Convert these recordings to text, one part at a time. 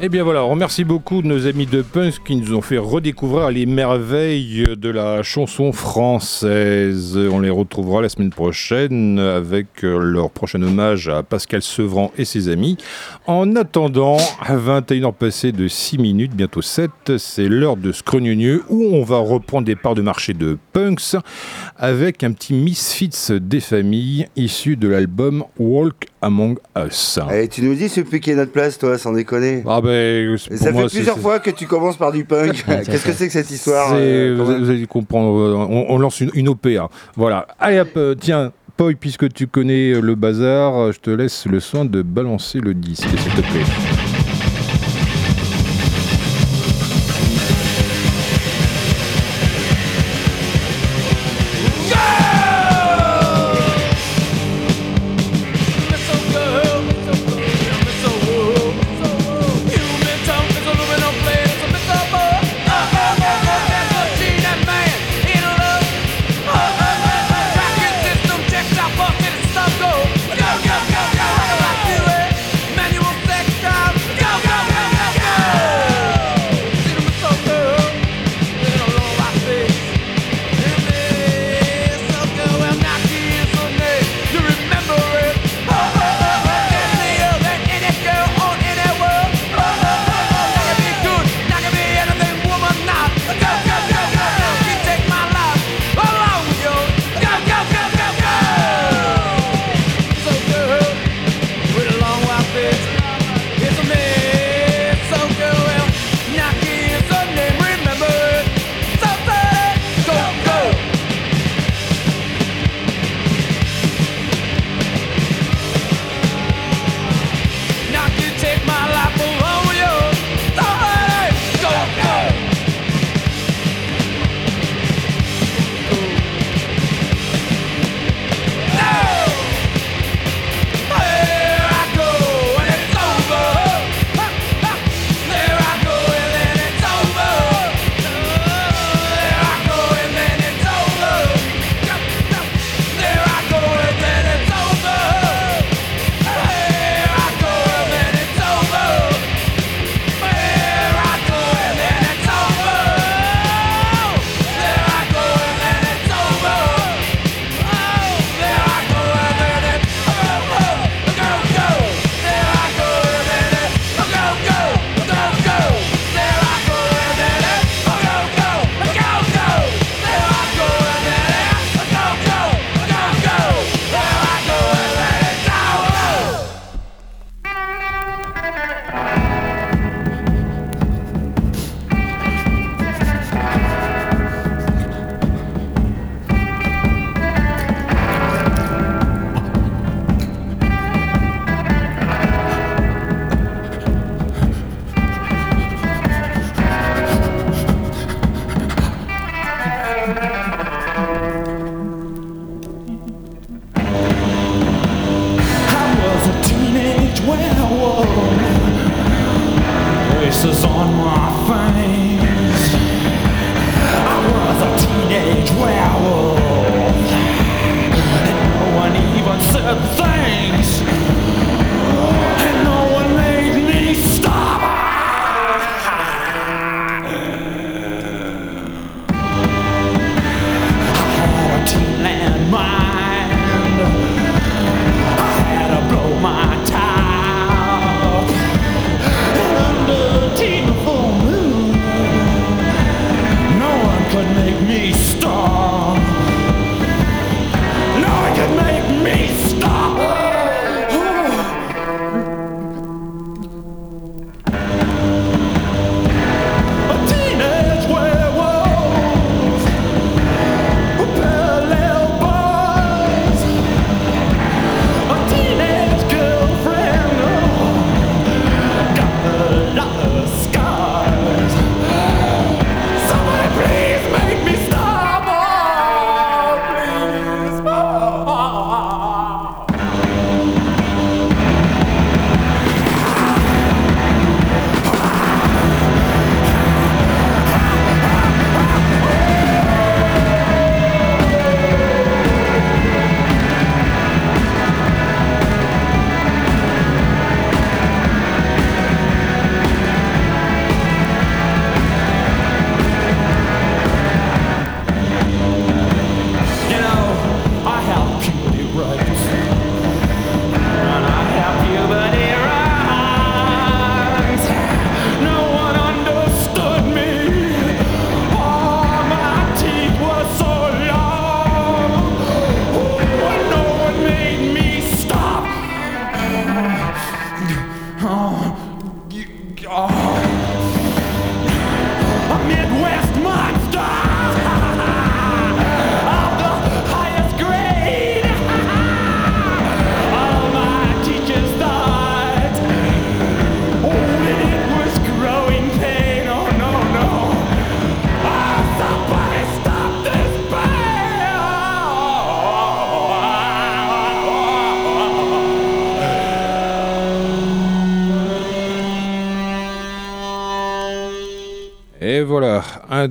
Eh bien voilà, on remercie beaucoup nos amis de Punks qui nous ont fait redécouvrir les merveilles de la chanson française. On les retrouvera la semaine prochaine avec leur prochain hommage à Pascal Sevran et ses amis. En attendant, à 21h passées de 6 minutes, bientôt 7, c'est l'heure de Scrognonieux où on va reprendre des parts de marché de Punks avec un petit Misfits des familles issu de l'album Walk Among Us. Et eh, tu nous dis c'est piquer notre place, toi, sans déconner. Ah ben, ça fait plusieurs fois que tu commences par du punk. Qu'est-ce que c'est que cette histoire euh, vous, allez comprendre. Euh, on, lance une, une OPA. Voilà. Allez hop, euh, tiens. Poi, puisque tu connais le bazar, je te laisse le soin de balancer le disque, s'il te plaît.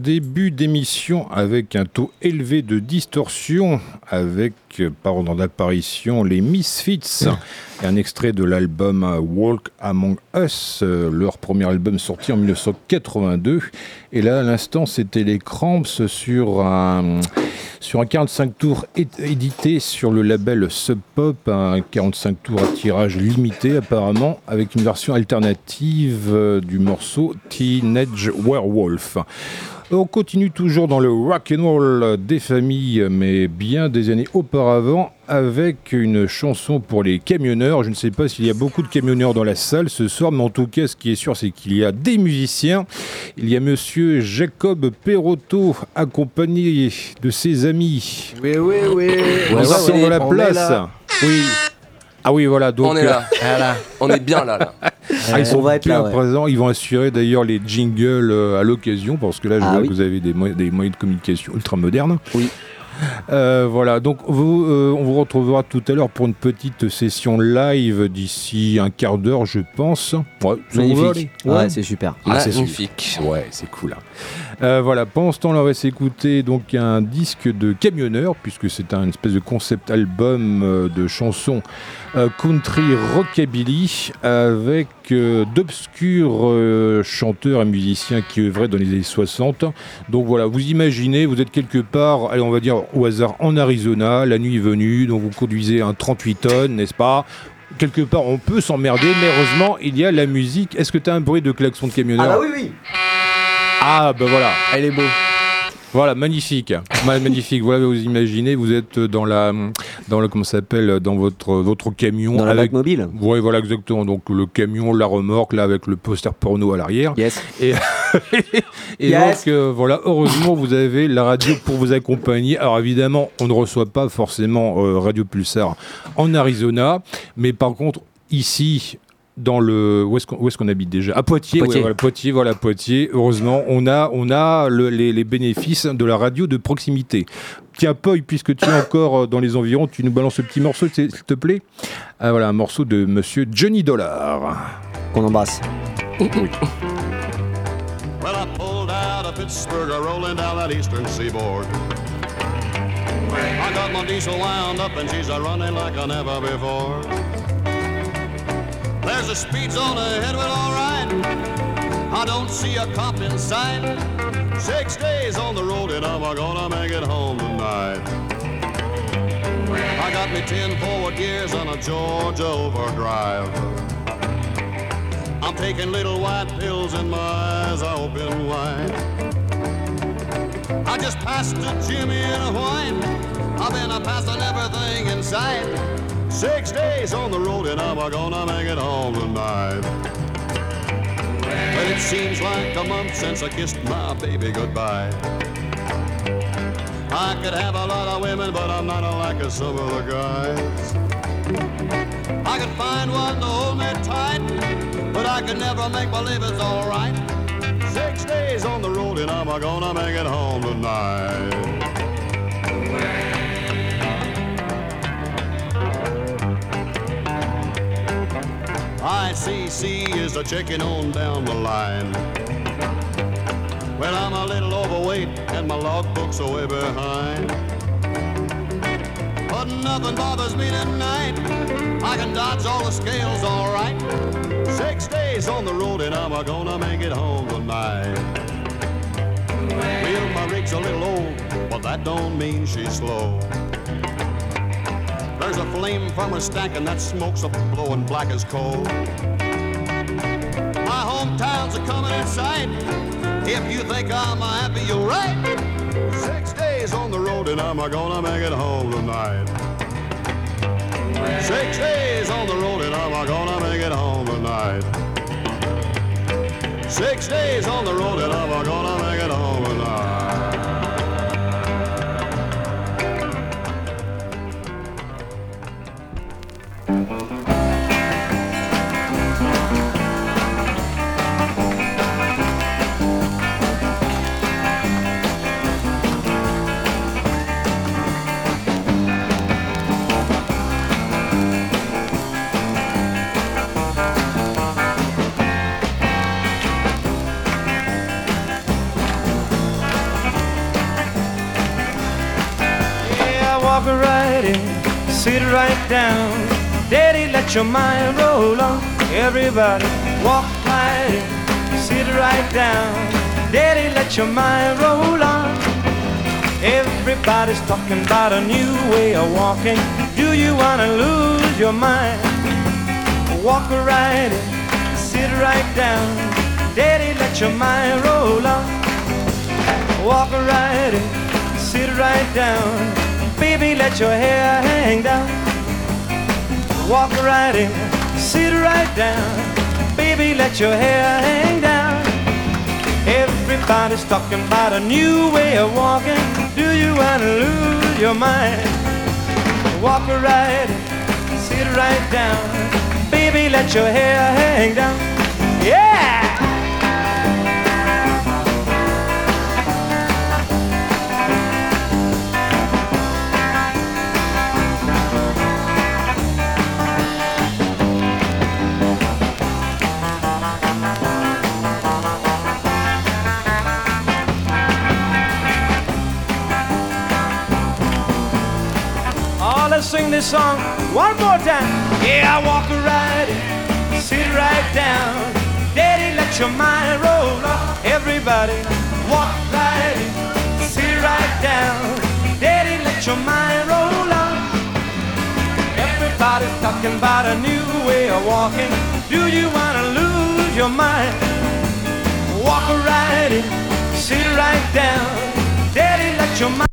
Début d'émission avec un taux élevé de distorsion, avec euh, par ordre d'apparition les Misfits, et un extrait de l'album euh, Walk Among Us, euh, leur premier album sorti en 1982. Et là, à l'instant, c'était les Cramps sur un sur un 45 tours édité sur le label Sub Pop, un 45 tours à tirage limité apparemment, avec une version alternative du morceau Teenage Werewolf. On continue toujours dans le rock and roll des familles, mais bien des années auparavant, avec une chanson pour les camionneurs. Je ne sais pas s'il y a beaucoup de camionneurs dans la salle ce soir, mais en tout cas, ce qui est sûr, c'est qu'il y a des musiciens. Il y a monsieur Jacob Perotto, accompagné de ses amis. Oui, oui, oui. Ils sont dans la place. Oui. Ah oui, voilà. Donc, on est là. Euh, on est bien là. là. Ah, ils sont bien présents. Ils vont assurer d'ailleurs les jingles euh, à l'occasion parce que là, je ah vois que vous avez des, des moyens de communication ultra modernes. Oui. Euh, voilà, donc vous, euh, on vous retrouvera tout à l'heure pour une petite session live d'ici un quart d'heure, je pense. Ouais, Magnifique. Ouais, c'est super. Ah, c'est magnifique. Ouais, c'est cool. Hein. Euh, voilà, pendant ce temps, on va s'écouter donc un disque de camionneur, puisque c'est un espèce de concept album de chansons country rockabilly avec d'obscurs chanteurs et musiciens qui œuvraient dans les années 60. Donc voilà, vous imaginez, vous êtes quelque part, allez, on va dire au hasard en Arizona, la nuit venue, donc vous conduisez un 38 tonnes, n'est-ce pas? Quelque part, on peut s'emmerder, mais heureusement, il y a la musique. Est-ce que tu as un bruit de klaxon de camionneur? Ah bah oui, oui. Ah bah voilà Elle est beau voilà, magnifique, magnifique. Voilà, vous imaginez, vous êtes dans la, dans le, comment s'appelle, dans votre, votre camion. Dans avec, la mobile. Oui, voilà, exactement. Donc le camion, la remorque, là, avec le poster porno à l'arrière. Yes. Et, et donc, euh, voilà, heureusement, vous avez la radio pour vous accompagner. Alors évidemment, on ne reçoit pas forcément euh, Radio Pulsar en Arizona, mais par contre, ici, dans le où est-ce qu'on habite déjà? À Poitiers Poitiers. voilà, Poitiers voilà Poitiers heureusement on a on a les, bénéfices de la radio de proximité tiens Poy puisque tu es encore dans les environs tu nous balances ce petit morceau s'il te plaît ah, voilà un morceau de monsieur Johnny Dollar qu'on embrasse oui. Well, I pulled out of Pittsburgh, rolling down that eastern seaboard. I got my diesel wound up and she's a running like I never before. There's a speed zone ahead, well, all right. I don't see a cop in sight. Six days on the road, and I'm gonna make it home tonight. I got me ten forward gears on a Georgia overdrive. I'm taking little white pills, and my eyes are open wide. I just passed a Jimmy in a wine. I've been a passing everything in sight. Six days on the road and I'm gonna make it home tonight. But it seems like a month since I kissed my baby goodbye. I could have a lot of women, but I'm not like some of the guys. I could find one to hold me tight, but I could never make believe it's alright. Six days on the road and I'm gonna make it home tonight. ICC is a checking on down the line. Well, I'm a little overweight and my logbook's are way behind. But nothing bothers me tonight. I can dodge all the scales all right. Six days on the road and I'm gonna make it home tonight. Well, my rig's a little old, but that don't mean she's slow. There's a flame from her stack and that smoke's a blowing black as coal. My hometowns are coming in sight. If you think I'm happy, you're right. Six days on the road and I'm gonna make it home tonight. Six days on the road and I'm gonna make it home tonight. Six days on the road and I'm gonna make it home right down. Daddy, let your mind roll on. Everybody, walk right in, sit right down. Daddy, let your mind roll on. Everybody's talking about a new way of walking. Do you wanna lose your mind? Walk right in, sit right down. Daddy, let your mind roll on. Walk right in, sit right down. Baby, let your hair hang down. Walk right in, sit right down. Baby, let your hair hang down. Everybody's talking about a new way of walking. Do you wanna lose your mind? Walk right in, sit right down. Baby, let your hair hang down. Yeah! Sing this song one more time. Yeah, I walk right in, sit right down. Daddy, let your mind roll. Everybody, walk right in, sit right down. Daddy, let your mind roll up. Everybody's talking about a new way of walking. Do you wanna lose your mind? Walk right in, sit right down. Daddy, let your mind.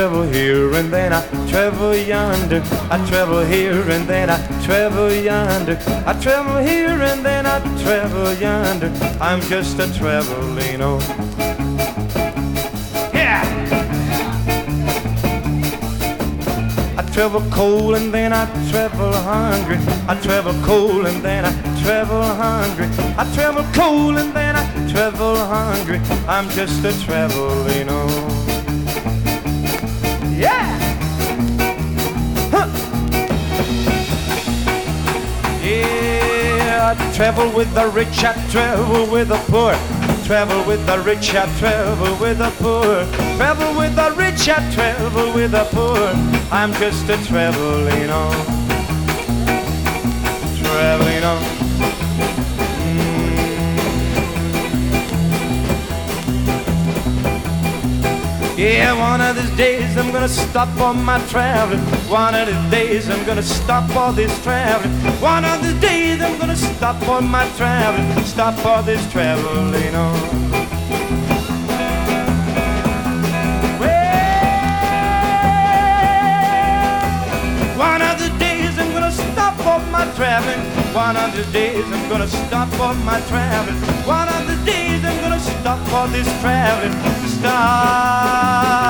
Travel here and then I travel yonder. I travel here and then I travel yonder. I travel here and then I travel yonder. I'm just a traveling on. Yeah! I travel cold and then I travel hungry. I travel cold and then I travel hungry. I travel cold and then I travel hungry. I'm just a traveling on. Yeah! Huh. Yeah, I travel with the rich, I travel with the poor. Travel with the rich, I travel with the poor. Travel with the rich, I travel with the poor. I'm just a traveling on. Traveling on. Yeah, one of these days I'm gonna stop all my traveling. One of these days I'm gonna stop all this traveling. One of these days I'm gonna stop all my traveling. Stop all this traveling on. One of the days I'm gonna stop all my traveling. One of the days I'm gonna stop all my traveling. One of the days I'm gonna stop all this traveling. Stop.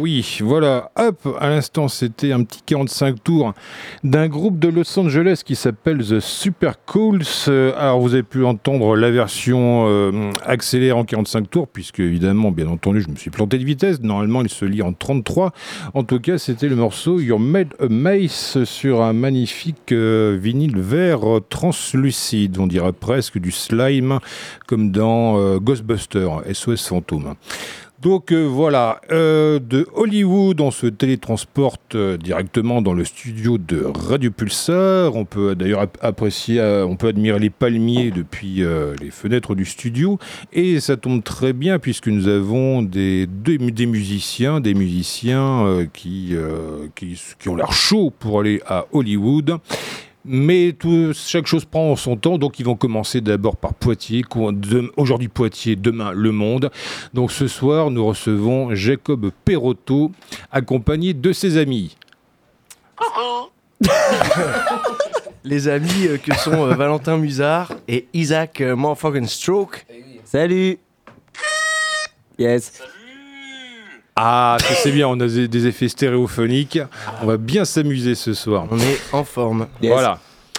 Oui, voilà, hop, à l'instant, c'était un petit 45 tours d'un groupe de Los Angeles qui s'appelle The Super Cools. Euh, Alors, vous avez pu entendre la version euh, accélérée en 45 tours, puisque évidemment, bien entendu, je me suis planté de vitesse. Normalement, il se lit en 33. En tout cas, c'était le morceau You're Made a Mace sur un magnifique euh, vinyle vert translucide. On dirait presque du slime, comme dans euh, Ghostbusters, SOS Fantôme. Donc euh, voilà, euh, de Hollywood, on se télétransporte euh, directement dans le studio de Radio Pulsar. On peut d'ailleurs ap- apprécier, on peut admirer les palmiers depuis les fenêtres du studio. Et ça tombe très bien puisque nous avons des, musiciens, des musiciens qui, qui, qui ont l'air chauds pour aller à Hollywood. Mais tout- chaque chose prend son temps, donc ils vont commencer d'abord par Poitiers, aujourd'hui Poitiers, demain Le Monde. Donc ce soir, nous recevons Jacob Perotto, accompagné de ses amis. Les amis euh, que sont euh, Valentin Musard et Isaac euh, Stroke. Salut Yes. Ah, ça, c'est bien, on a des, des effets stéréophoniques. On va bien s'amuser ce soir. On est en forme. Voilà.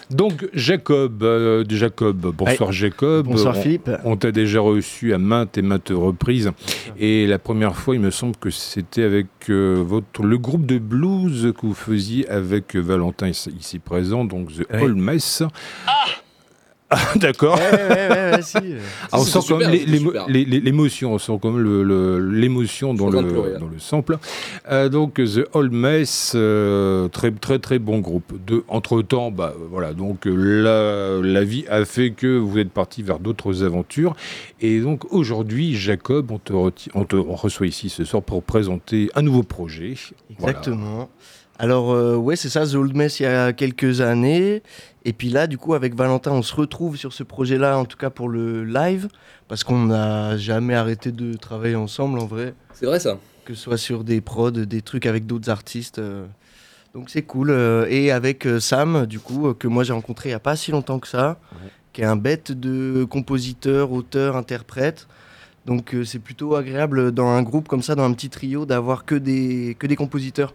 Donc Jacob, euh, Jacob, bonsoir Jacob. Bonsoir On- Philippe. On t'a déjà reçu à maintes et maintes reprises. Et la première fois, il me semble que c'était avec euh, votre, le groupe de blues que vous faisiez avec Valentin ici, ici présent, donc The Ouais. Holmes. Ah D'accord. Ouais, ouais, ouais, ouais, si. On sent quand même l'émotion, on sent quand même le- le- l'émotion dans le, pleurer, dans le sample. Euh, donc The Holmes, euh, très très très bon groupe. De, entre temps, bah voilà, donc euh, la, la vie a fait que vous êtes parti vers d'autres aventures. Et donc aujourd'hui, Jacob, on te, reti- on te on reçoit ici ce soir pour présenter un nouveau projet. Voilà. Exactement. Alors, euh, ouais, c'est ça, The Old Mess il y a quelques années. Et puis là, du coup, avec Valentin, on se retrouve sur ce projet-là, en tout cas pour le live, parce qu'on n'a jamais arrêté de travailler ensemble, en vrai, C'est vrai ça. que ce soit sur des prods, des trucs avec d'autres artistes. euh. Donc c'est cool. euh, Et avec euh, Sam, du coup, que moi j'ai rencontré il n'y a pas si longtemps que ça, qui est un bête de compositeur, auteur, interprète. Donc c'est plutôt agréable dans un groupe comme ça, dans un petit trio, d'avoir que des, que des compositeurs.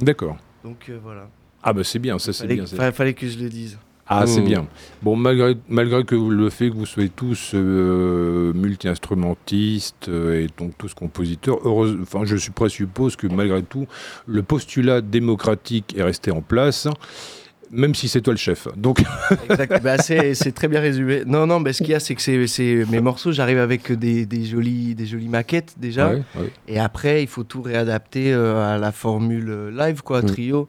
D'accord. Donc euh, voilà. Ah bah c'est bien, ça c'est bien. fa- fallait que je le dise. Ah, c'est Mm. bien. Bon, malgré, malgré que vous- le fait que vous soyez tous euh, multi-instrumentistes euh, et donc tous compositeurs, heureuse, enfin, je présuppose que malgré tout, le postulat démocratique est resté en place, même si c'est toi le chef. Donc, Exact. Bah, c'est très bien résumé. Non, non, mais ce qu'il y a, c'est que c'est- mes morceaux, j'arrive avec des, des, jolies, des jolies maquettes déjà. ouais, ouais. Et après, il faut tout réadapter euh, à la formule live, quoi, Mm. trio.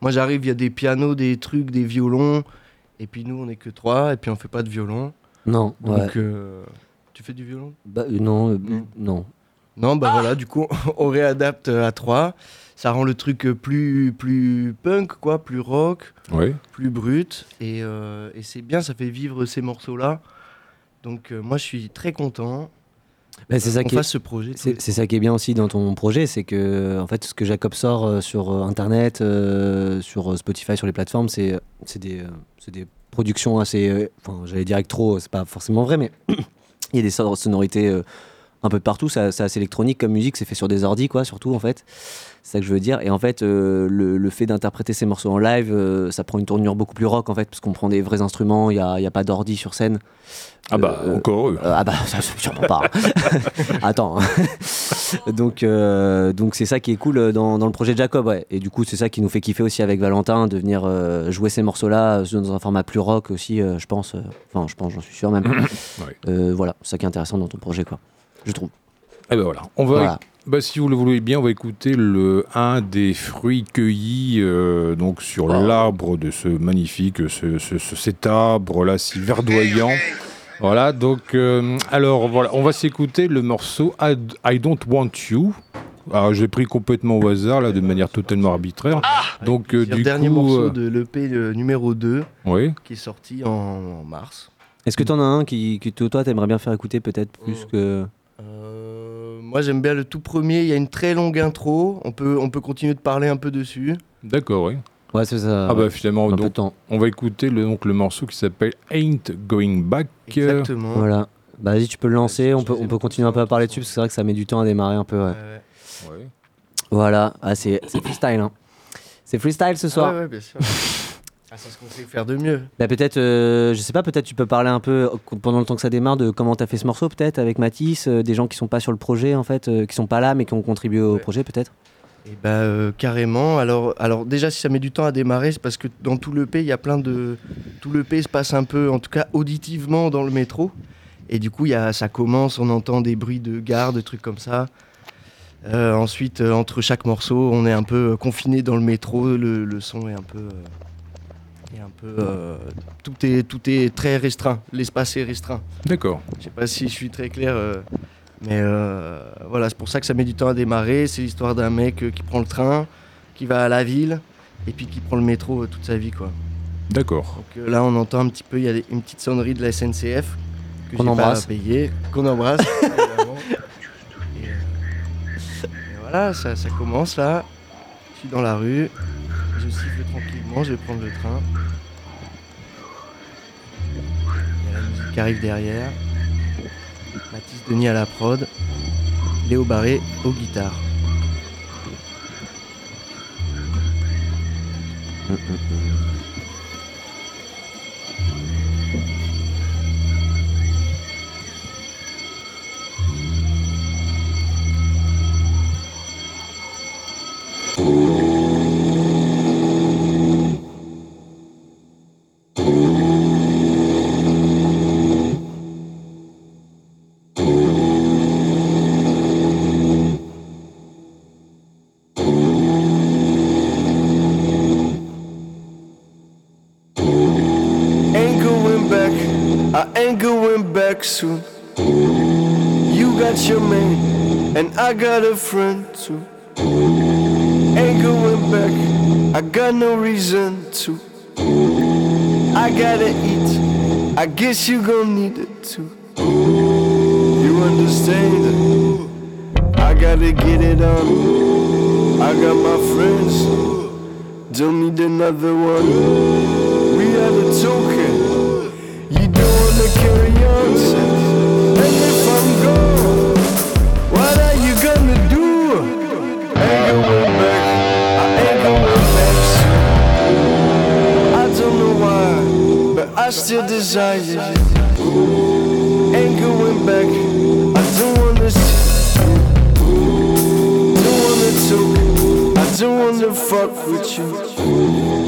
Moi, j'arrive, il y a des pianos, des trucs, des violons. Et puis nous, on n'est que trois, et puis on fait pas de violon. Non, ouais. Donc, euh, tu fais du violon? Bah, euh, non, euh, Non. non. Non, bah voilà, du coup, on réadapte à trois. Ça rend le truc plus, plus punk, quoi, plus rock, plus brut. Et, euh, et c'est bien, ça fait vivre ces morceaux-là. Donc, euh, moi, je suis très content Bah, c'est ça qu'on qui est, fasse ce projet. c'est, c'est ça qui est bien aussi dans ton projet, c'est que en fait ce que Jacob sort euh, sur euh, internet, euh, sur Spotify, sur les plateformes, c'est c'est des, c'est des productions assez, euh, enfin j'allais dire trop, c'est pas forcément vrai, mais il y a des son- sonorités euh, un peu partout. ça- C'est assez électronique comme musique, c'est fait sur des ordi quoi, surtout en fait. C'est ça que je veux dire. Et en fait, euh, le, le fait d'interpréter ces morceaux en live, euh, ça prend une tournure beaucoup plus rock en fait, parce qu'on prend des vrais instruments. Il y a, y a pas d'ordi sur scène. Ah bah, Euh, encore eux. Ah bah ça sûrement pas. hein. Attends. donc donc c'est ça qui est cool dans, dans le projet de Jacob ouais. Et du coup c'est ça qui nous fait kiffer aussi avec Valentin de venir jouer ces morceaux là dans un format plus rock aussi je pense. Enfin je pense j'en suis sûr même. Ouais. Voilà c'est ça qui est intéressant dans ton projet quoi. Je trouve. Eh ben voilà. On va, Voilà. bah, si vous le voulez bien, on va écouter le, un des fruits cueillis euh, donc sur Oh. l'arbre de ce magnifique, ce, ce- ce- cet arbre-là si verdoyant. Voilà, donc, euh, alors voilà, on va s'écouter le morceau I, I Don't Want You. Alors, j'ai pris complètement au hasard, là, de manière totalement arbitraire. donc, euh, C'est le du dernier coup. morceau de l'EP euh, numéro 2 Oui. qui est sorti en, en mars. Est-ce que t'en as un qui, qui toi t'aimerais bien faire écouter peut-être plus Oh. que. Moi j'aime bien le tout premier, il y a une très longue intro, on peut, on peut continuer de parler un peu dessus. D'accord, oui. Ouais c'est ça. Ah, bah, finalement, donc, on va écouter le, donc, le morceau qui s'appelle Ain't Going Back. Exactement. Voilà. Bah vas-y tu peux le lancer. On peut on peut continuer un peu à parler dessus parce que c'est vrai que ça met du temps à démarrer un peu. Ouais. Ouais, ouais. Ouais. Voilà, ah, c'est c'est freestyle. Hein. C'est freestyle ce soir. Ouais, bien sûr. Ah, c'est ce qu'on sait faire de mieux. Bah, peut-être, euh, je sais pas, peut-être tu peux parler un peu euh, pendant le temps que ça démarre de comment t'as fait ce morceau, peut-être avec Matisse, euh, des gens qui sont pas sur le projet en fait, euh, qui sont pas là mais qui ont contribué au Ouais. projet peut-être? Et bah carrément. Alors, alors déjà si ça met du temps à démarrer, c'est parce que dans tout le pays, il y a plein de tout le pays se passe un peu, en tout cas auditivement dans le métro. Et du coup, y a, ça commence, on entend des bruits de gare, des trucs comme ça. Ensuite, entre chaque morceau, on est un peu confiné dans le métro. Le, le son est un peu, un peu, euh, tout est tout est très restreint. L'espace est restreint. D'accord. Je sais pas si je suis très clair, euh, mais euh, voilà, c'est pour ça que ça met du temps à démarrer. C'est l'histoire d'un mec euh, qui prend le train, qui va à la ville, et puis qui prend le métro euh, toute sa vie, quoi. D'accord. Donc euh, là, on entend un petit peu, il y a des- une petite sonnerie de la SNCF que Qu'on j'ai embrasse. pas payé, qu'on embrasse. et, euh, et voilà, ça, ça commence là. Je suis dans la rue, je siffle tranquillement, je vais prendre le train. Il y a la musique qui arrive derrière. Mathis Denis à la prod. Léo Barré aux guitares. Ain't soon. You got your man, and I got a friend too. Ain't going back, I got no reason to. I gotta eat, I guess you gon' need it too. You understand? I gotta get it on. I got my friends, don't need another one. We are a token. You don't wanna carry I still desire you. Ain't going back. I don't wanna see. Don't wanna talk. I don't wanna fuck with you.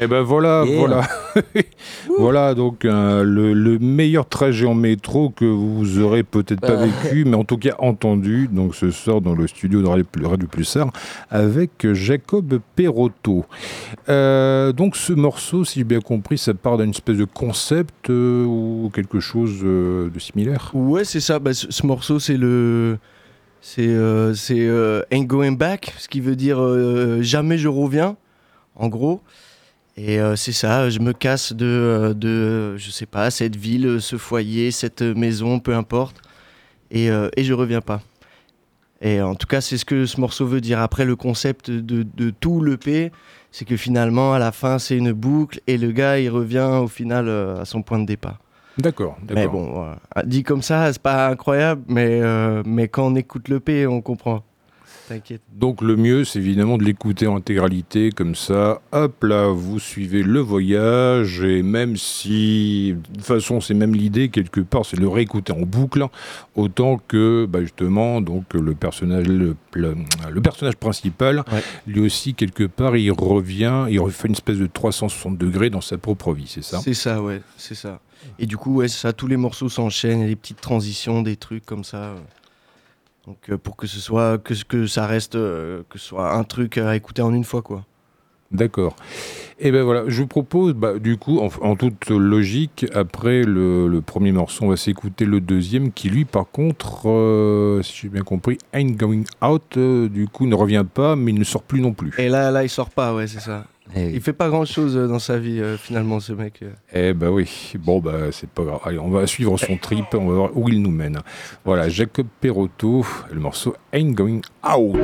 Et ben voilà, Yeah. voilà. voilà donc euh, le, le meilleur trajet en métro que vous aurez peut-être pas Euh. vécu, mais en tout cas entendu. Donc ce soir dans le studio de Radio, Pulsar avec Jacob Perotto. Euh, donc ce morceau, si j'ai bien compris, ça part d'une espèce de concept euh, ou quelque chose de similaire? Ouais, c'est ça. Bah, ce, ce morceau, c'est le. C'est euh, c'est, euh, Ain't Going Back, ce qui veut dire euh, jamais je reviens, en gros. Et euh, c'est ça, je me casse de, euh, de, je sais pas, cette ville, ce foyer, cette maison, peu importe. Et, euh, et je reviens pas. Et en tout cas, c'est ce que ce morceau veut dire. Après, le concept de, de tout l'EP, c'est que finalement, à la fin, c'est une boucle et le gars, il revient au final euh, à son point de départ. D'accord, Mais bon, voilà. dit comme ça, c'est pas incroyable, mais, mais quand on écoute le P, on comprend. T'inquiète. Donc le mieux, c'est évidemment de l'écouter en intégralité, comme ça, hop là, vous suivez le voyage, et même si, de toute façon, c'est même l'idée, quelque part, c'est de le réécouter en boucle, autant que, bah, justement, donc, le personnage, le, le- le personnage principal, Ouais. lui aussi, quelque part, il revient, il refait une espèce de 360 degrés dans sa propre vie, c'est ça? C'est ça, ouais, c'est ça. Et du coup, ouais, ça, tous les morceaux s'enchaînent, des petites transitions, des trucs comme ça. Donc euh, pour que ce soit, que, que ça reste, euh, que ce soit un truc à écouter en une fois, quoi. D'accord. Et ben voilà, je vous propose, bah, du coup, en, en toute logique, après le, le premier morceau, on va s'écouter le deuxième, qui lui, par contre, euh, si j'ai bien compris, Ain't Going Out, euh, du coup, ne revient pas, mais il ne sort plus non plus. Et là, là, il sort pas, ouais, c'est ça. Eh oui. Il fait pas grand chose dans sa vie, euh, finalement, ce mec. euh. Eh ben oui, bon, bah, c'est pas grave. Allez, on va suivre son trip, on va voir où il nous mène. Voilà, Jacob Perotto, le morceau Ain't Going Out.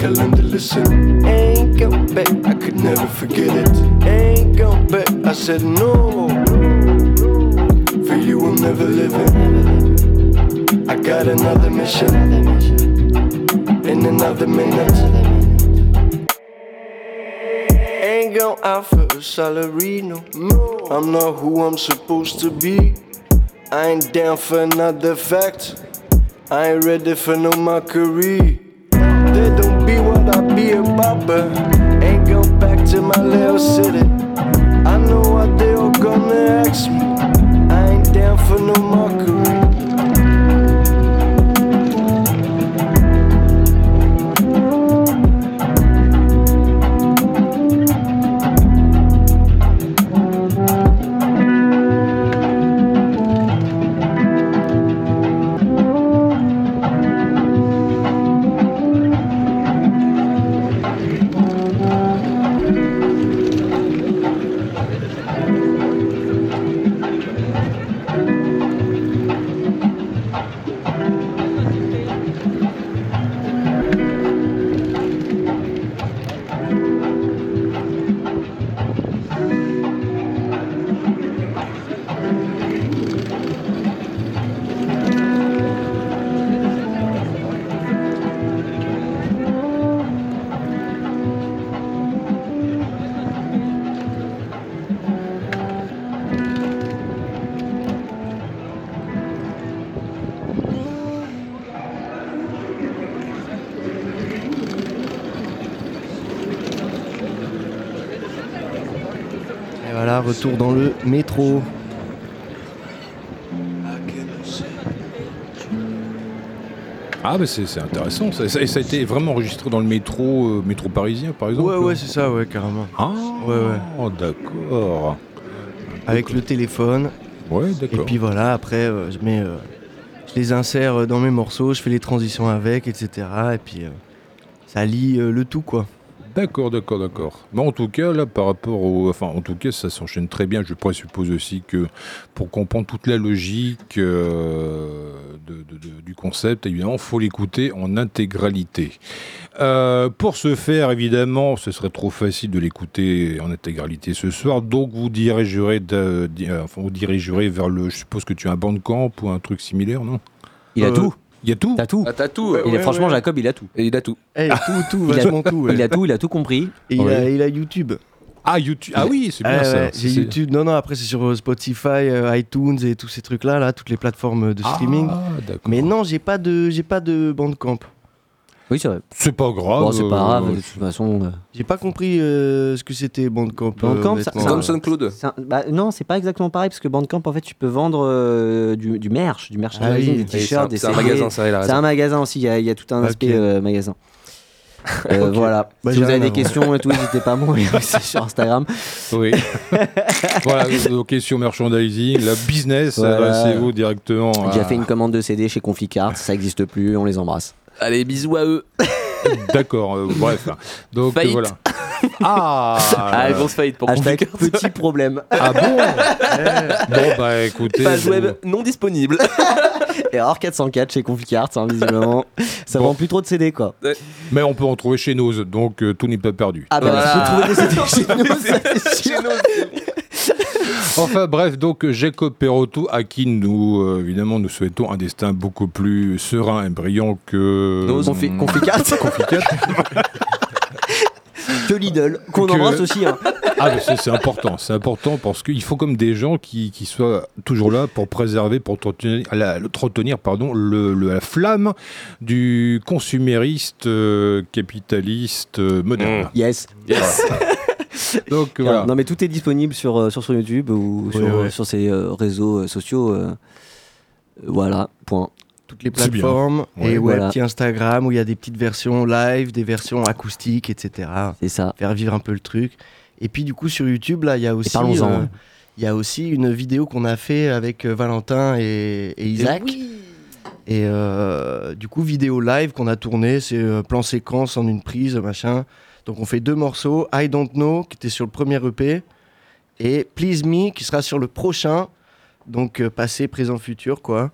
I to listen. Ain't go back, I could never forget it. Ain't go back, I said no. For you, will never live it. I got another mission in another minute. Ain't going out for a salary, no. no. I'm not who I'm supposed to be. I ain't down for another fact. I ain't ready for no mockery. Retour dans le métro. Ah, bah c'est c'est intéressant. Ça, ça- et ça a été vraiment enregistré dans le métro, euh, métro parisien, par exemple Ouais, ouais, c'est ça, ouais, carrément. Ah, Ouais, ouais. d'accord. Avec le téléphone. Ouais, Et d'accord. puis voilà, après, euh, je mets. euh, je les insère dans mes morceaux, je fais les transitions avec, etc. Et puis euh, ça lie euh, le tout, quoi. D'accord, d'accord, d'accord. Bon, en tout cas, là, par rapport au. Enfin, en tout cas, ça s'enchaîne très bien. Je présuppose aussi que pour comprendre toute la logique euh, de- de- de- du concept, évidemment, il faut l'écouter en intégralité. Euh, pour ce faire, évidemment, ce serait trop facile de l'écouter en intégralité ce soir. Donc, vous dirigerez, euh, enfin, vous dirigerez vers le. Je suppose que tu as un bandcamp ou un truc similaire, non? Il a Euh, tout? Il y a tout T'as tout. Ah, t'as tout. Ouais, euh, Il est, franchement, Jacob, il a tout. Et il a tout. Eh, tout, tout, Il a- tout. ouais. Il a tout, il a tout compris. Et il, a, Ouais. il a YouTube. Ah, YouTube. Ah oui, c'est bien Ah, ça. ouais, J'ai C'est- YouTube. Non, non, après, c'est sur euh, Spotify, euh, iTunes et tous ces trucs-là, là, toutes les plateformes de streaming. Ah, d'accord. Mais non, j'ai pas de, j'ai pas de Bandcamp. Oui, c'est vrai. C'est pas grave. Bon, c'est pas euh, grave, de toute façon. euh, J'ai pas compris euh, ce que c'était Bandcamp. euh, Bandcamp, ça- honnêtement. C'est comme SoundCloud. bah, non, c'est pas exactement pareil parce que Bandcamp, en fait, tu peux vendre euh, du, du merch, du Ah merchandising, oui. des t-shirts, des c'est un magasin, C'est un magasin aussi, il y, a- il y a tout un Ok. aspect euh, magasin. Euh. Voilà. Bah, si vous avez des questions et tout, n'hésitez pas à m'envoyer sur Instagram. Oui. voilà, nos questions merchandising, la business, Voilà. adressez-vous directement. J'ai à- déjà fait une commande de CD chez Conficart, ça n'existe plus, on les embrasse. Allez, bisous à eux. D'accord, euh, bref. Donc Faillite. voilà. Ah, Ah, grosse faillite pour Hashtag petit problème. ah bon Bon, bah écoutez. Page web non disponible. Erreur 404 chez Conficart, hein, visiblement. Ça Bon. vend plus trop de CD, quoi. Mais on peut en trouver chez nous, donc euh, tout n'est pas perdu. Ah bah, Voilà. si vous trouvez des CD chez ça, c'est sûr. Enfin bref, donc Jacob Perotto, à qui nous, euh, évidemment, nous souhaitons un destin beaucoup plus serein et brillant que... Nos Confi- Conficart, Conficart. que Lidl, qu'on Que- embrasse aussi. hein. Ah, c'est important, c'est important parce qu'il faut comme des gens qui, qui soient toujours là pour préserver, pour entretenir, la, entretenir, pardon, le, le- la flamme du consumériste euh, capitaliste euh, moderne. Yes. Yes. Donc voilà. Non mais tout est disponible sur, euh, sur, sur YouTube ou sur, ouais. euh, sur ces euh, réseaux euh, sociaux. voilà, point. Toutes les plateformes. Ouais. et ouais, Voilà. petit Instagram où il y a des petites versions live, des versions acoustiques, etc. C'est ça. Faire vivre un peu le truc. Et puis du coup sur YouTube là, il y a aussi, parlons-en, euh, ouais. il y a aussi une vidéo qu'on a fait avec euh, Valentin et, et Isaac. Et euh, du coup vidéo live qu'on a tourné, c'est euh, plan séquence en une prise, machin. Donc on fait deux morceaux, I Don't Know qui était sur le premier EP et Please Me qui sera sur le prochain. Donc euh, passé, présent, futur quoi.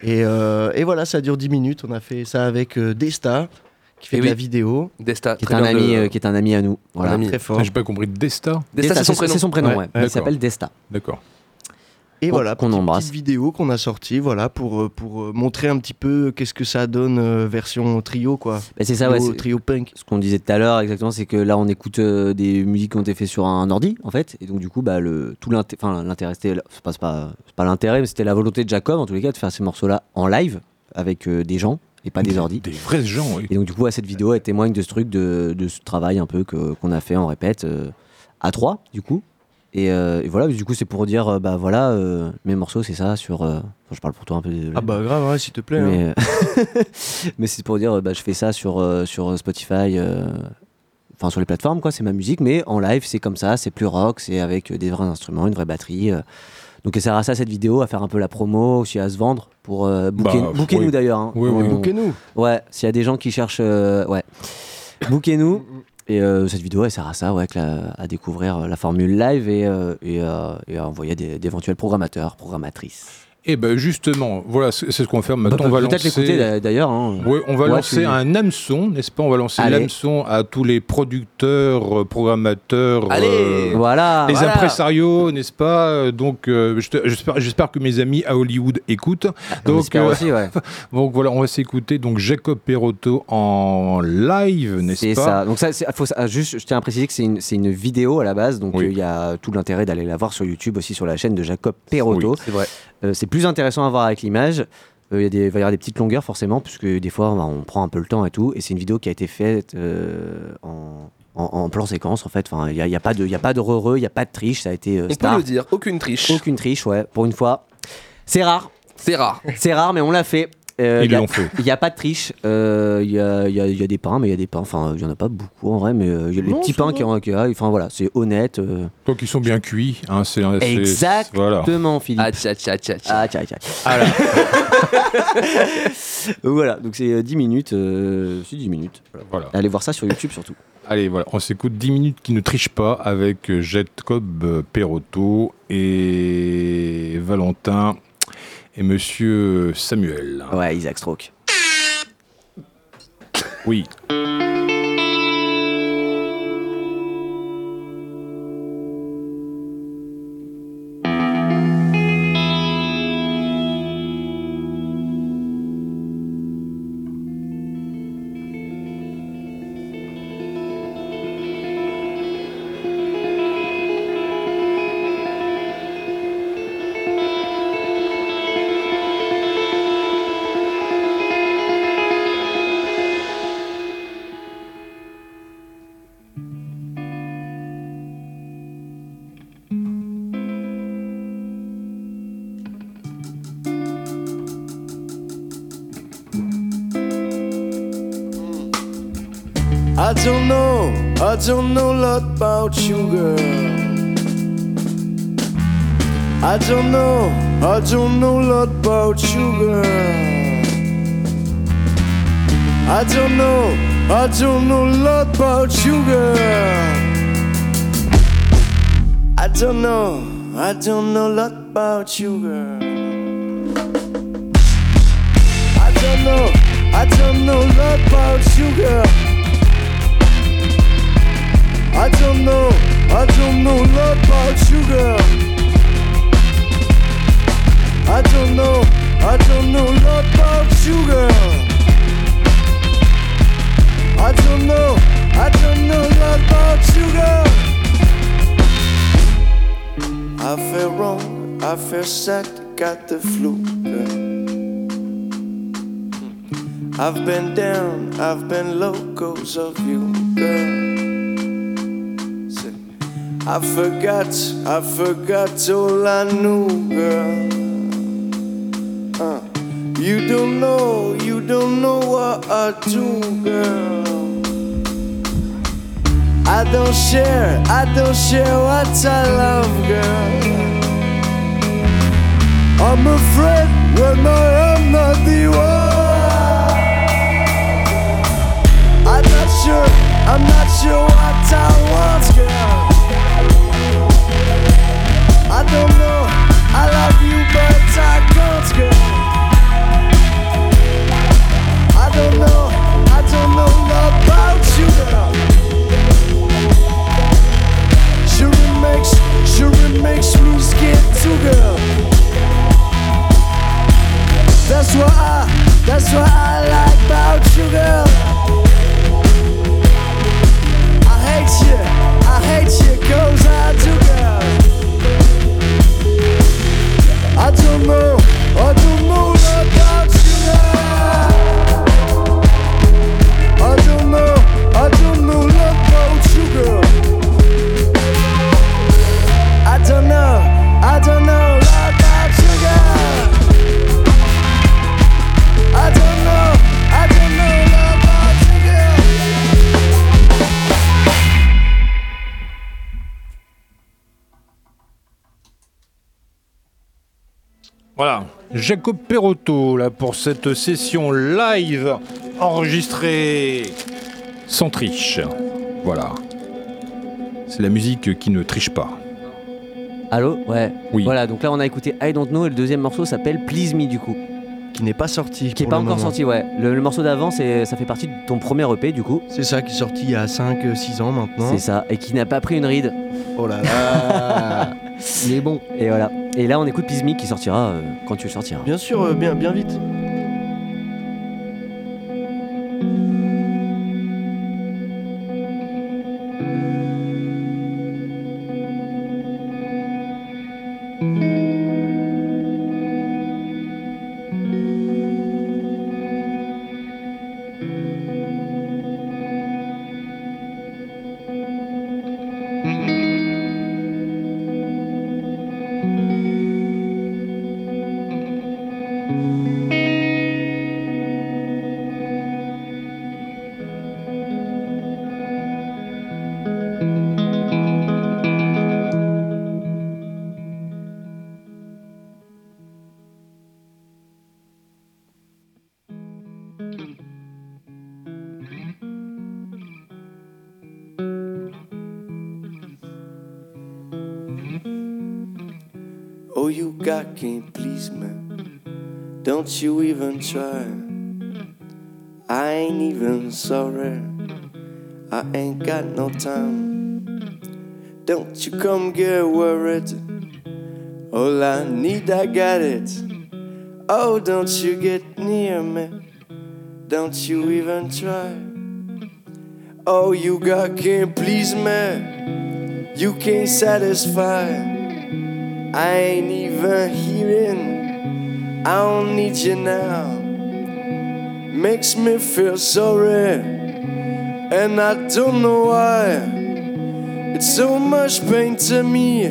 Et, euh, et voilà, ça dure 10 minutes. On a fait ça avec euh, Desta qui fait Et de oui. la vidéo. Desta. Qui est, un ami, de- euh, qui est un ami à nous. Voilà. ami. Très fort. J'ai pas compris. Desta? Desta, c'est son prénom. C'est son prénom, Ouais, ouais. d'accord. Il s'appelle Desta. D'accord. Et voilà, qu'on petite, embrasse. petite vidéo qu'on a sortie voilà, pour, euh, pour euh, montrer un petit peu qu'est-ce que ça donne euh, version trio, quoi. Bah, c'est ça, ouais. trio, c'est- trio punk. Ce qu'on disait tout à l'heure, exactement, c'est que là, on écoute euh, des musiques qui ont été faites sur un ordi, en fait. Et donc, du coup, bah, le, tout l'intérêt, c'était, c'est pas, c'est pas, c'est pas l'intérêt, mais c'était la volonté de Jacob, en tous les cas, de faire ces morceaux-là en live, avec euh, des gens, et pas des ordis. Des vrais gens, oui. Et donc, du coup, ouais, cette vidéo, elle témoigne de ce truc, de, de ce travail un peu que, qu'on a fait en répète, euh, à trois, du coup. Et, euh, et voilà, du coup, c'est pour dire, euh, bah voilà, euh, mes morceaux, c'est ça, sur. euh, enfin, je parle pour toi un peu. désolé. Ah bah grave, ouais, s'il te plaît. hein. Mais, mais c'est pour dire, bah, je fais ça sur, euh, sur Spotify, euh, enfin sur les plateformes, quoi. C'est ma musique, mais en live, c'est comme ça, c'est plus rock, c'est avec des vrais instruments, une vraie batterie. Donc, elle sert à ça, cette vidéo, à faire un peu la promo, aussi à se vendre, pour euh, booker- Bah, booker-nous oui. d'ailleurs. hein. Oui, oui, On- Bouquez-nous. Ouais, s'il y a des gens qui cherchent, euh, ouais, booker-nous. Et euh, cette vidéo, elle sert à ça, ouais, à découvrir euh, la formule live et, euh, et, euh, et à envoyer d'éventuels programmateurs, programmatrices. Et ben justement, voilà, c'est c'est ce qu'on va faire maintenant. on va Bah, Peut-être lancer. l'écouter d'a- d'ailleurs. hein. Oui, on va Ouais, lancer un hameçon, n'est-ce pas? On va lancer l'hameçon à tous les producteurs, euh, programmateurs, Allez euh, Voilà. les voilà. impresarios, n'est-ce pas? Donc, euh, j'espère que mes amis à Hollywood écoutent. On Donc, euh, aussi, ouais. donc voilà, on va s'écouter donc Jacob Perotto en live, n'est-ce C'est pas? ça. Donc ça, c'est- faut, ça- juste, je tiens à préciser que c'est une, c'est une vidéo à la base, donc il Oui. y a tout l'intérêt d'aller la voir sur YouTube aussi sur la chaîne de Jacob Perotto. C'est vrai. Euh, c'est plus intéressant à voir avec l'image. Euh, Il y des- va y avoir des petites longueurs forcément, puisque des fois bah, on prend un peu le temps et tout. Et c'est une vidéo qui a été faite euh, en, en, en plan séquence en fait. Enfin, il n'y a, y a pas de, il y a pas de re il y a pas de triche. Ça a été euh, On peut le dire, aucune triche. Aucune triche, ouais. Pour une fois, c'est rare. C'est rare. C'est rare, mais on l'a fait. Euh, Ils l'ont fait. Il n'y a pas de triche. Euh, Il y, a, il y a- il y a des pains, mais il y a des pains. Enfin, il n'y en a pas beaucoup en vrai, mais euh, il y a les Non, petits pains qui ont. qui- Enfin voilà, c'est honnête. euh. Toi qui sont bien cuits, hein, c'est c'est- Exactement, Voilà. Philippe. Ah, tcha, tcha, tcha, tcha. Ah, tiens. voilà, donc c'est euh, 10 minutes. euh, c'est 10 minutes. Voilà. Voilà. Allez voir ça sur YouTube surtout. Allez, voilà, on s'écoute 10 minutes qui ne trichent pas avec euh, Jacob euh, Perotto et Valentin et Monsieur Samuel. Ouais, Isaac Stroke. Oui. Don't know, I don't know a lot about you, girl. I don't know, I don't know a lot about you, girl. I don't know, I don't know a lot about you, girl. I don't know, I don't know a lot about you, girl. I don't know, I don't know a lot about you, girl. I don't know, I don't know about you, girl. I don't know, I don't know about you, girl. I don't know, I don't know about you, girl. I feel wrong, I feel sad, got the flu, girl. I've been down, I've been low, cause of you, girl. I forgot, I forgot all I knew, girl. Uh, you don't know, you don't know what I do, girl. I don't share, I don't share what I love, girl. I'm afraid when I am not the one. I'm not sure, I'm not sure what I want, girl. Hate you, but I can't go. I don't know, I don't know about you girl. Sure makes, sure it makes me scared too girl That's what I that's what I like about you girl. I hate you, I hate you, cause I do, girl. I don't know, I don't know you, girl. I don't know, I don't know you, girl. I don't know, I don't know Jacob Perotto, là, pour cette session live enregistrée sans triche. Voilà. C'est la musique qui ne triche pas. Allô? Ouais. Oui. Voilà, donc là on a écouté I Don't Know et le deuxième morceau s'appelle Please Me du coup. Qui n'est pas sorti. Qui est pour pas le encore moment. sorti, ouais. Le, le morceau d'avant, c'est- ça fait partie de ton premier EP du coup. C'est ça qui est sorti il y a 5-6 ans maintenant. C'est ça. Et qui n'a pas pris une ride. Oh là là Il est bon. Et voilà. Et là on écoute Me qui sortira euh, quand tu le sortiras. Bien sûr, euh, bien, bien vite. Try. I ain't even sorry. I ain't got no time. Don't you come get worried. All I need, I got it. Oh, don't you get near me. Don't you even try. Oh, you got can't please me. You can't satisfy. I ain't even hearing. I don't need you now. Makes me feel sorry. And I don't know why. It's so much pain to me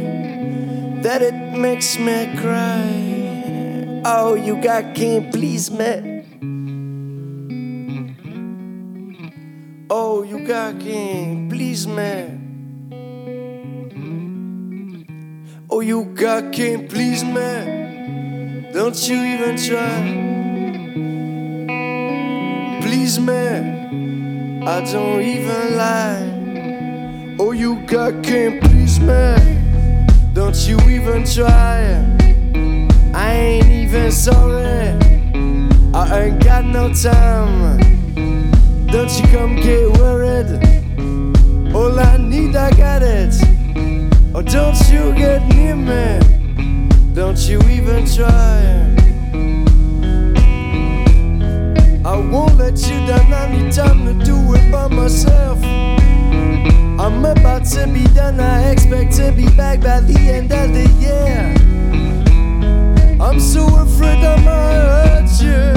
that it makes me cry. Oh, you got can't please me. Oh, you got can't please me. Oh, you got can't please me. Don't you even try. Please me. I don't even lie. Oh, you got can't please me. Don't you even try. I ain't even sorry. I ain't got no time. Don't you come get worried. All I need, I got it. Oh, don't you get near me. Don't you even try. I won't let you down. I need time to do it by myself. I'm about to be done. I expect to be back by the end of the year. I'm so afraid I might hurt you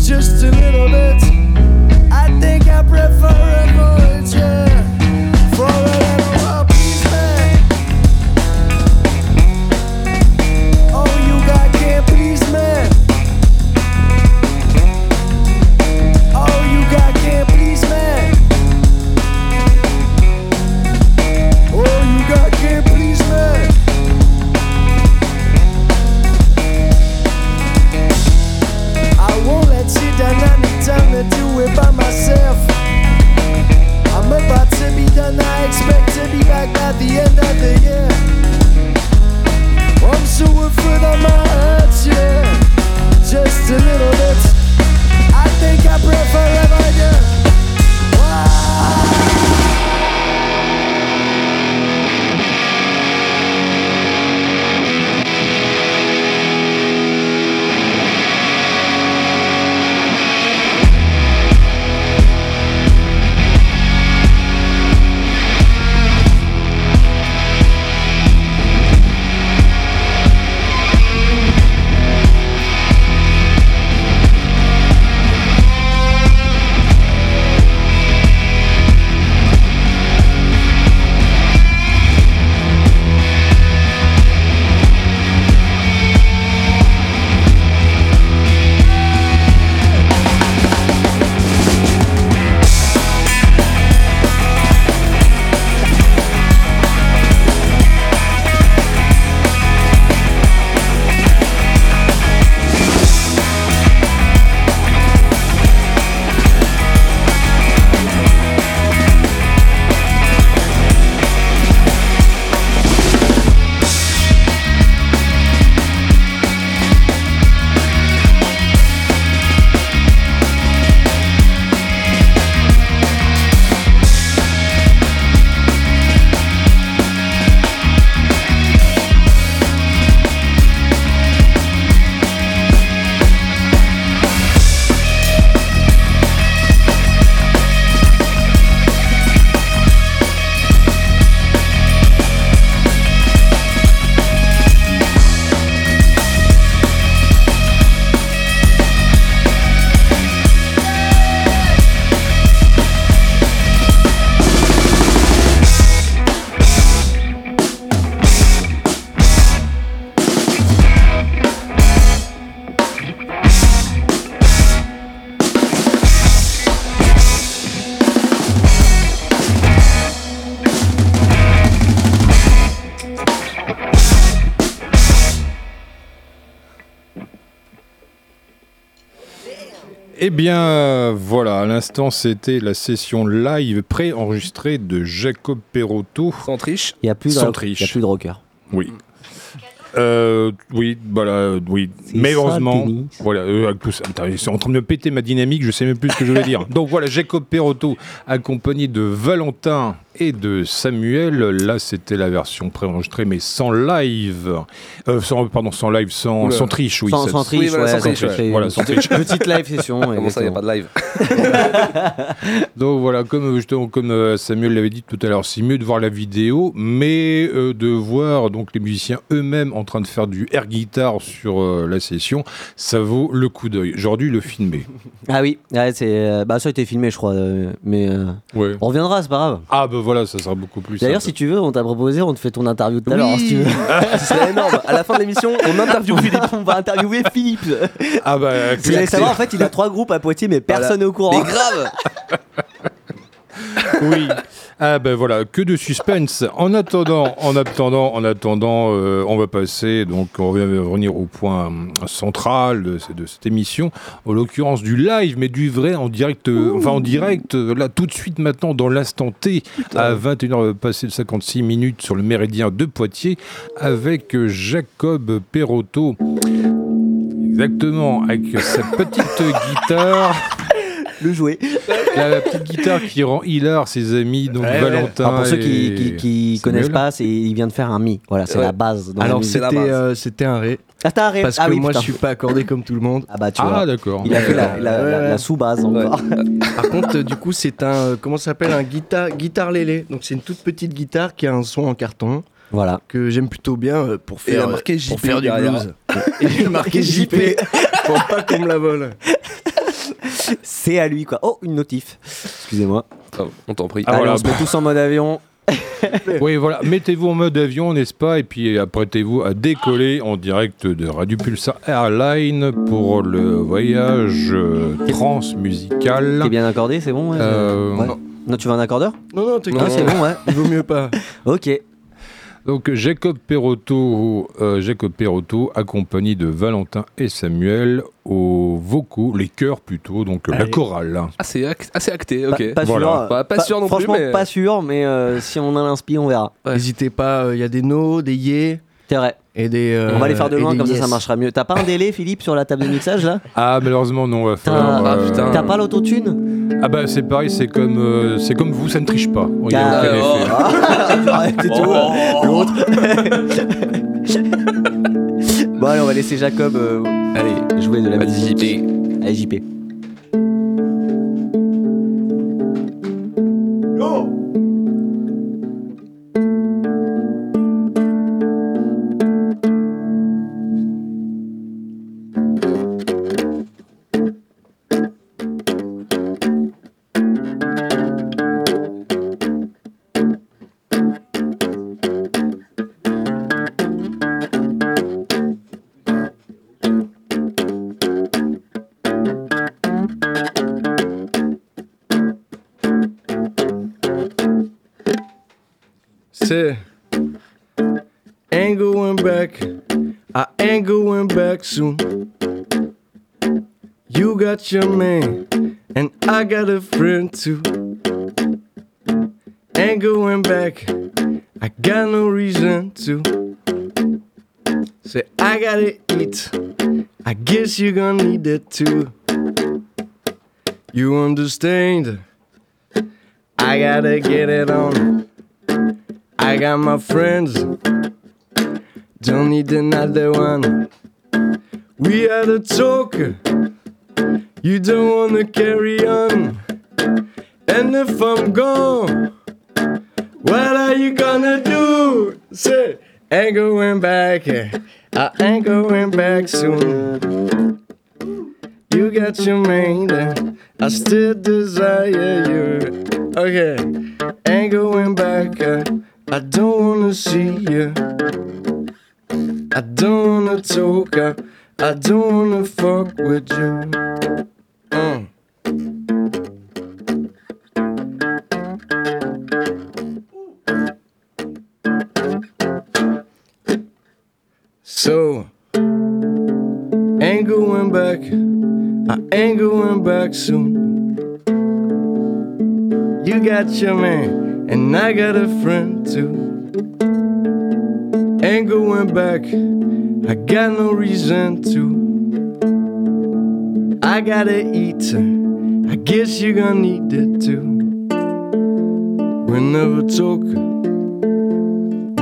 just a little bit. I think I prefer avoid you for a back by the end of the year. I'm so afraid I might hurt you just a little bit. I think I prefer bien, voilà, à l'instant, c'était la session live pré-enregistrée de Jacob Perotto. Sans triche. Il n'y a, plus de- Sans il y a plus de rocker. Oui. Euh, oui, voilà, oui. Mais ça, heureusement, voilà, euh, avec tout ça. Putain, ils sont en train de me péter ma dynamique, je sais même plus ce que je voulais dire. Donc voilà, Jacob Perotto, accompagné de Valentin et de Samuel. Là, c'était la version préenregistrée, mais sans live. Euh, sans, pardon, sans live, sans, triche, oui. sans, triche, oui, voilà, ouais, sans triche, ouais. Voilà, sans petite- petite live session. Comment ça, il n'y a pas de live Donc voilà, comme, euh, justement, comme Samuel l'avait dit tout à l'heure, c'est mieux de voir la vidéo, mais euh, de voir donc les musiciens eux-mêmes en train de faire du air guitar sur euh, la session, ça vaut le coup d'œil. Dû le filmer. Ah oui, ouais, c'est, euh, bah, ça a été filmé, je crois. euh, mais euh, Ouais. on reviendra, c'est pas grave. Ah bah voilà, ça sera beaucoup plus. D'ailleurs, si tu veux, on t'a proposé, on te fait ton interview tout à l'heure, hein, si tu veux. Ce serait énorme. À la fin de l'émission, on interviewe Philippe. on va interviewer Philippe. Ah bah, Vous allez savoir, en fait, il a trois groupes à Poitiers, mais personne n'est au courant. Mais grave oui. Ah ben voilà, que de suspense. En attendant, en attendant, en attendant, euh, on va passer, donc on va revenir au point central de, ce- de cette émission, en l'occurrence du live, mais du vrai en direct, euh, enfin en direct, euh, là tout de suite maintenant dans l'instant T, à 21h passé de 56 minutes sur le méridien de Poitiers, avec Jacob Perotto. Exactement, avec sa petite guitare. Le jouer. La petite guitare qui rend hilar ses amis, donc Ouais, ouais. Valentin. Alors, pour ceux qui, et qui, connaissent pas, c'est, il vient de faire un mi. Voilà, c'est Ouais. la base. Dans la Alors la c'était base. euh, c'était un ré. ah, t'as arrêté. Parce ah que oui, moi putain. je suis pas accordé comme tout le monde. Ah bah tu Ah, vois. d'accord. Il a fait la, la- Ouais, la- la sous-base encore. Par contre, euh, du coup, c'est un. euh, comment ça s'appelle Un guitare, guitare lélé. Donc, c'est une toute petite guitare qui a un son en carton Voilà. que j'aime plutôt bien euh, pour Et faire, marqué pour faire du blues. Et a marqué JP pour pas qu'on me la vole. C'est à lui, quoi. Oh, une notif. Excusez-moi. Ah, On t'en prie. Ah, Allez, voilà. on se met tous en mode avion. Oui, voilà. Mettez-vous en mode avion, n'est-ce pas? Et puis apprêtez-vous à décoller en direct de Radio Pulsar Airline pour le voyage euh, transmusical. T'es bien accordé, c'est bon ouais, Euh, ouais. Non, tu veux un accordeur? Non, non, t'inquiète. Non, c'est bon, ouais. Il vaut mieux pas. Ok. Donc Jacob Perotto, euh, Jacob Perotto, accompagné de Valentin et Samuel aux vocaux, les chœurs plutôt, donc la Allez. chorale. Ah, c'est ac- assez acté, ok. Pas, pas Voilà. sûr. Bah, pas sûr non plus, Franchement, mais- pas sûr, mais euh, si on a l'inspi, on verra. Ouais. N'hésitez pas, il y a des no, des yé C'est vrai. et des. euh, on va les faire de loin, comme ça, yes. ça marchera mieux. T'as pas un délai, Philippe, sur la table de mixage là Ah malheureusement non, faire. T'as Ah, pas l'autotune Ah bah c'est pareil, c'est comme euh, c'est comme vous, ça ne triche pas. Il y a Ah, aucun oh. effet. Arrête et tout. L'autre. bon, allez, on va laisser Jacob euh, allez, jouer de la musique. JP. Allez, JP. Say, back soon. You got your man, and I got a friend too. Ain't going back. I got no reason to. Say, I gotta eat. I guess you're gonna need that too. You understand? I gotta get it on. I got my friends, don't need another one. We had a talk, you don't wanna carry on. And if I'm gone, what are you gonna do? Say, ain't going back, I ain't going back soon. You got your man, I still desire you. Okay, ain't going back. I don't wanna see you. I don't wanna talk. uh, I don't wanna fuck with you. Uh. So, ain't going back. I ain't going back soon. You got your man, and I got a friend too. Ain't going back, I got no reason to. I gotta eat, I guess you're gonna need it too. We'll never talk,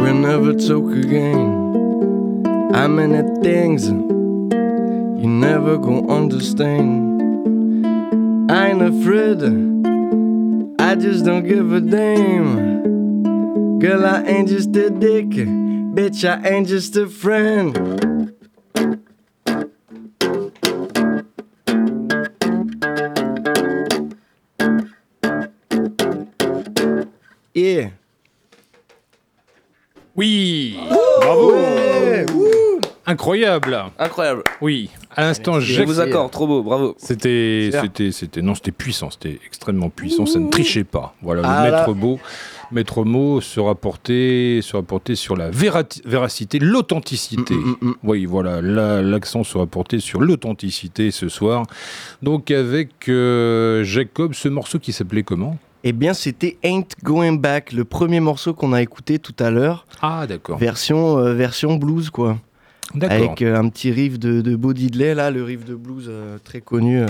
we'll never talk again. How many things you never gonna understand? I ain't afraid, I just don't give a damn. Girl, I ain't just a dick, bitch, I ain't just a friend. Yeah. Oui Bravo Incroyable Incroyable. Oui, à l'instant, Je vous accorde, trop beau, bravo. C'était, c'était, c'était, non, c'était puissant, c'était extrêmement puissant, ça ne trichait pas. Voilà, le Ah là. maître mot, maître mot se rapportait, se rapportait sur la véracité, l'authenticité. Mm, mm, mm. Oui, voilà, là, l'accent se rapportait sur l'authenticité ce soir. Donc avec euh, Jacob, ce morceau qui s'appelait comment? Eh bien, c'était Ain't Going Back, le premier morceau qu'on a écouté tout à l'heure. Ah, d'accord. Version, euh, version blues, quoi. D'accord. Avec euh, un petit riff de, de Bo Diddley, là, le riff de blues très connu.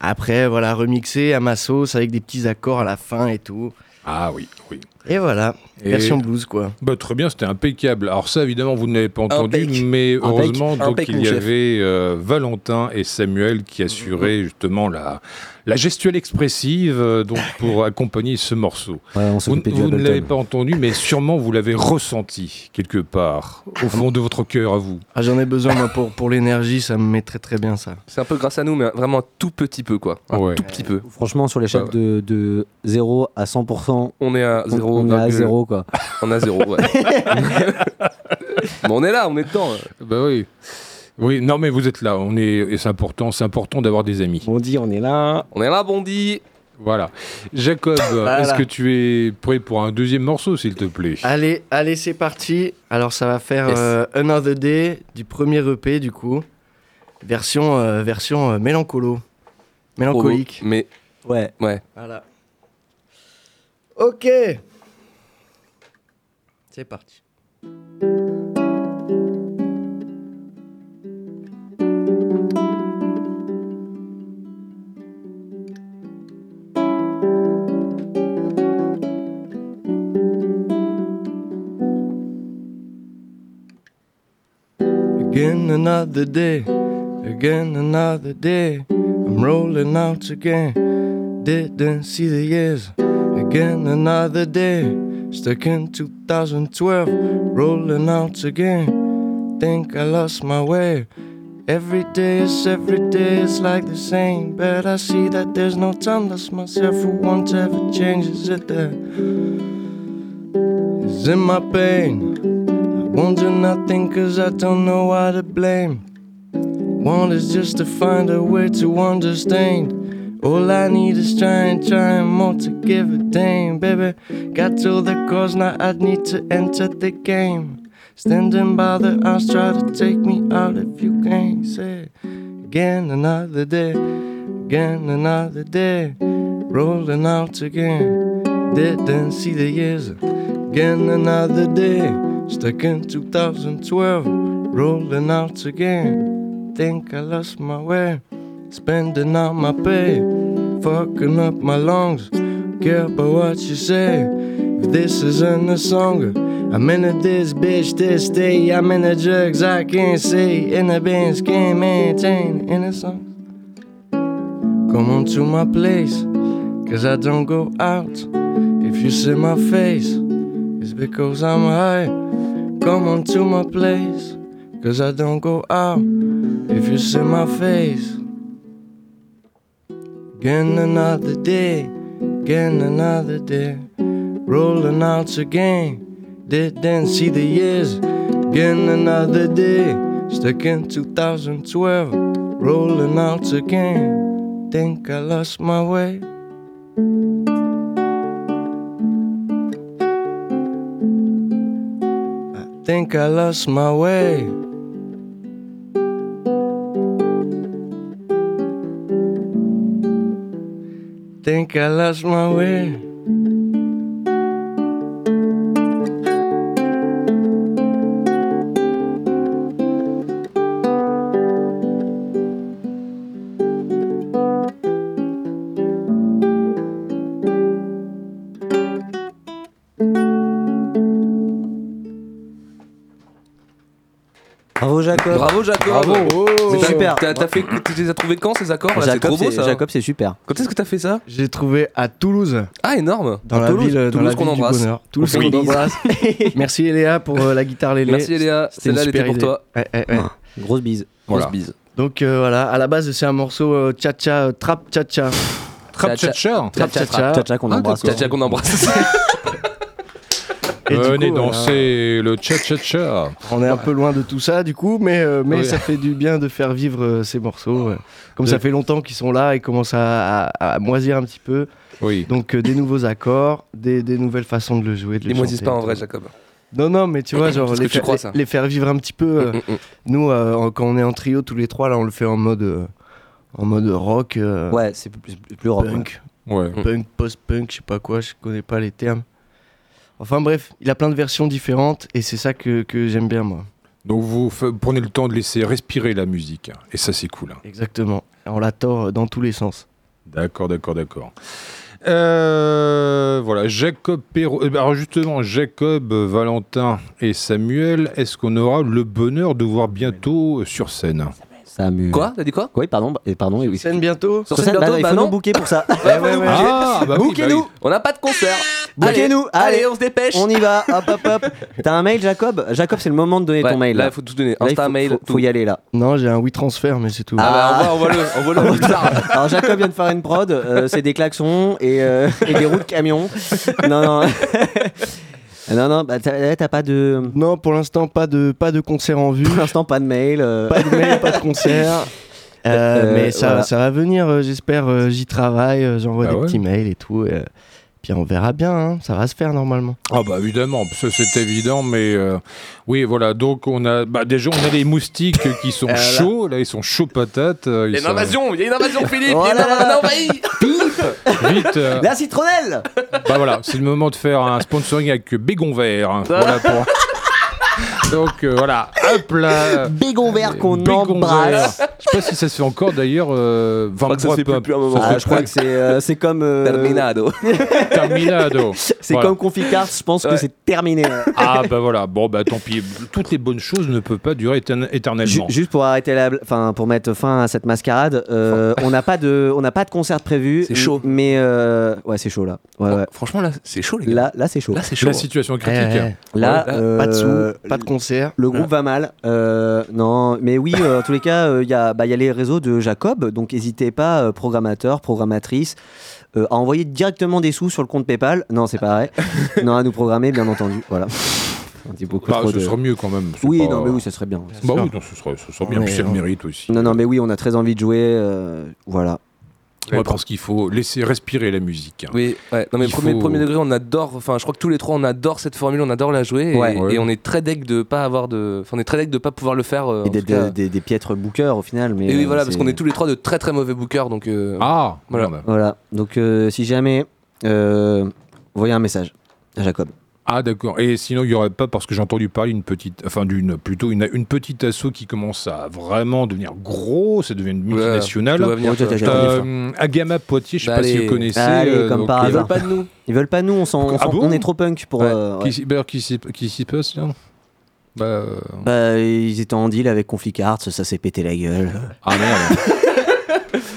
Après, voilà, remixé à ma sauce avec des petits accords à la fin et tout. Ah oui, oui. Et voilà, Et- version blues, quoi. Bah, très bien, c'était impeccable. Alors ça, évidemment, vous ne l'avez pas entendu, Impec. mais heureusement, Impec. donc Impec, il y chef. avait euh, Valentin et Samuel qui assuraient justement la, la gestuelle expressive euh, donc pour accompagner ce morceau. Ouais, on Vous, ne l'avez pas entendu, mais sûrement vous l'avez ressenti quelque part, au fond de votre cœur à vous. Ah, j'en ai besoin, moi, pour, pour l'énergie, ça me met très très bien, ça. C'est un peu grâce à nous, mais vraiment un tout petit peu, quoi. Un Ouais. tout petit peu. Franchement, sur l'échelle de, de 0 à 100%, On est à on, 0. on est à 0 quoi. On est à 0, ouais. bon, on est là, on est dedans. Bah oui. Oui, non mais vous êtes là, on est, et c'est important, c'est important d'avoir des amis. On dit on est là. On est là, Bondy. Voilà. Jacob, Voilà. est-ce que tu es prêt pour un deuxième morceau, s'il te plaît? Allez, allez, c'est parti. Alors, ça va faire Yes. euh, Another Day du premier EP, du coup. Version, euh, version euh, mélancolo. Mélancolique. Mais Ouais. ouais. Voilà. Ok. C'est parti. Another day, again another day. I'm rolling out again. Didn't see the years. Again another day, stuck in 2012. Rolling out again. Think I lost my way. Every day is every day is like the same. But I see that there's no time. Lost myself for once ever changes it there. Is in my pain. Won't do nothing cause I don't know why to blame. Want is just to find a way to understand. All I need is trying, trying more to give a damn, baby. Got all the cause now I need to enter the game. Standing by the house, try to take me out if you can't say. Again another day, again another day, rolling out again. Didn't see the years. Again another day, stuck in 2012, rolling out again. Think I lost my way, spending all my pay, fucking up my lungs. Care about what you say. If this isn't a song, I'm into this bitch this day. I'm in the drugs I can't say. In the bands can't maintain in a song. Come on to my place, cause I don't go out. If you see my face, it's because I'm high. Come on to my place, cause I don't go out. If you see my face, again another day, again another day, rolling out again. Didn't see the years, again another day, stuck in 2012, rolling out again. Think I lost my way. Think I lost my way. Think I lost my way. Jacob. Bravo Jacob. Bravo. Mais C'est super. T'as t'as fait, tu les as trouvés quand ces accords? Là C'est Jacob, trop beau c'est- ça. Jacob, c'est super. Quand est-ce que t'as fait ça? J'ai trouvé à Toulouse, Ah énorme. dans la Toulouse. ville, dans Toulouse la qu'on ville embrasse. bonheur. Toulouse On qu'on embrasse. Merci Eléa pour euh, la guitare Lélé. Merci Eléa. Celle-là elle était super pour idée. toi. Ouais, ouais, ouais. Grosse bise. Grosse bise. Donc euh, voilà, à la base c'est un morceau euh, cha-cha, euh, trap cha-cha. Trap Tcha- Tcha Trap Tcha- cha-cha. Tcha-tcha qu'on Ah, embrasse. Tiens qu'on embrasse. Et du coup, voilà, danser le cha-cha-cha. on est un peu loin de tout ça du coup, mais, euh, mais Oui. ça fait du bien de faire vivre euh, ces morceaux. euh. Comme ça fait longtemps qu'ils sont là et commencent à, à- à moisir un petit peu. Oui. Donc euh, des nouveaux accords, des, des nouvelles façons de le jouer. De le Les moisissent pas en vrai. Jacob. Non, non, mais tu vois, genre les, tu crois, les- faire vivre un petit peu. euh, Mm, mm, mm. Nous, euh, en- quand on est en trio tous les trois, là, on le fait en mode, euh, en mode rock, euh, Ouais, c'est plus, plus- rock. ouais. punk, Ouais. Punk, post-punk, je sais pas quoi, je connais pas les termes. Enfin bref, il a plein de versions différentes et c'est ça que, que j'aime bien moi. Donc vous prenez le temps de laisser respirer la musique. Et ça, c'est cool. hein. Exactement. On la tord dans tous les sens. D'accord, d'accord, d'accord. Euh, voilà, Jacob Perrault. Alors justement, Jacob, Valentin et Samuel, est-ce qu'on aura le bonheur de voir bientôt sur scène? Samu. Quoi? T'as dit quoi? Oui, pardon. Et pardon. oui. Scène bientôt Sur Sur scène bientôt bah, il Bah faut nous non. booker pour ça. Ouais, ouais, ouais. Ah, bah oui, bah oui. On n'a pas de concert. Bouquez-nous. Allez, Allez, on se dépêche. on y va. Hop, hop, hop. T'as un mail, Jacob? Jacob, c'est le moment de donner Ouais, ton mail. Là, il faut tout donner. Là, il Insta, faut, mail, faut- tout. faut y aller là. Non, j'ai un oui transfert, mais c'est tout. Ah bah envoie, envoie-le, envoie-le plus tard. Alors Jacob vient de faire une prod, euh, c'est des klaxons et, euh, et des roues de camion. Non, non. Non, non, bah, t'as t'as pas de. Non, pour l'instant, pas de, pas de concert en vue. Pour l'instant, pas de mail. euh. pas de mail, pas de concert. Euh, Euh, mais ça, voilà. ça va venir, euh, j'espère. euh, J'y travaille, euh, j'envoie Ah des ouais. petits mails et tout. euh, puis on verra bien, hein, ça va se faire normalement. Ah bah évidemment, c'est évident, mais euh, oui voilà, donc on a bah, déjà on a les moustiques qui sont Voilà. chauds, là ils sont chauds patates. euh, Il y a une invasion, il y a une invasion, Philippe. Il y a une là là. invasion, sont- Vite, euh, La citronnelle bah voilà, c'est le moment de faire un sponsoring avec Bégon Vert. hein, voilà pour- Donc euh, voilà, hop là. Bégon vert qu'on embrasse. Je sais pas si ça se fait encore d'ailleurs. Euh, crois que ça se fait plus depuis un moment. Ah, je crois plus. que c'est euh, c'est comme. euh, Terminado. Terminado. C'est Voilà. comme Conficart, je pense que c'est terminé. Ah bah voilà, bon bah tant pis. Toutes les bonnes choses ne peuvent pas durer éternellement. juste pour arrêter la, enfin pour mettre fin à cette mascarade, euh, on n'a pas de, on n'a pas de concert prévu. C'est chaud. Mais euh, ouais, c'est chaud là. Ouais, ouais. Franchement, là, c'est chaud, les gars. Là, là c'est chaud. Là, c'est chaud. La situation est critique. Là, Ouais, là, euh, pas de sous, pas de concert. Le groupe va mal. Euh, non, mais oui, euh, en tous les cas, euh, il y, a, bah, y a les réseaux de Jacob, donc n'hésitez pas, euh, programmateurs, programmatrices, euh, à envoyer directement des sous sur le compte PayPal. Non, c'est pas vrai. non, à nous programmer, bien entendu. Voilà. On dit beaucoup Bah, trop ce de- serait mieux quand même. Oui, pas- non, mais oui, ça serait bien. Bah sûr. oui, non, ce serait, ce serait bien. Ouais, Puis c'est le mérite aussi. Non, non, mais oui, on a très envie de jouer. euh, voilà. Ouais, parce qu'il faut laisser respirer la musique. Oui, ouais. Non mais premier, faut- premier degré, on adore. Enfin, je crois que tous les trois, on adore cette formule, on adore la jouer, et, Ouais. Ouais. et on est très deg de pas avoir de. Enfin, on est très deg de pas pouvoir le faire. euh, Et des, des, des- des piètres bookers au final. Mais Et oui, euh, voilà, parce c'est- qu'on est tous les trois de très très mauvais bookers, donc. euh, Ah, Voilà. merde. Voilà. Donc, euh, si jamais, euh, envoyez un message à Jacob. Ah d'accord. Et sinon, il y aurait pas parce que j'ai entendu parler d'une petite, enfin d'une plutôt une, une petite asso qui commence à vraiment devenir gros. Ça devient une multinationale. tout va venir, Ouais, venir. Euh, Agama Poitiers, je sais Bah, pas si vous connaissez. Allez, euh, comme par euh, Ils hasard. veulent pas de nous. Ils veulent pas nous, on, on, Ah bon on est trop punk pour. Ouais. euh, ouais. Qui, s'y- bah, qui s'y qui s'y passe là Bah, euh, Bah, ils étaient en deal avec Conficarts, ça s'est pété la gueule. Ah merde.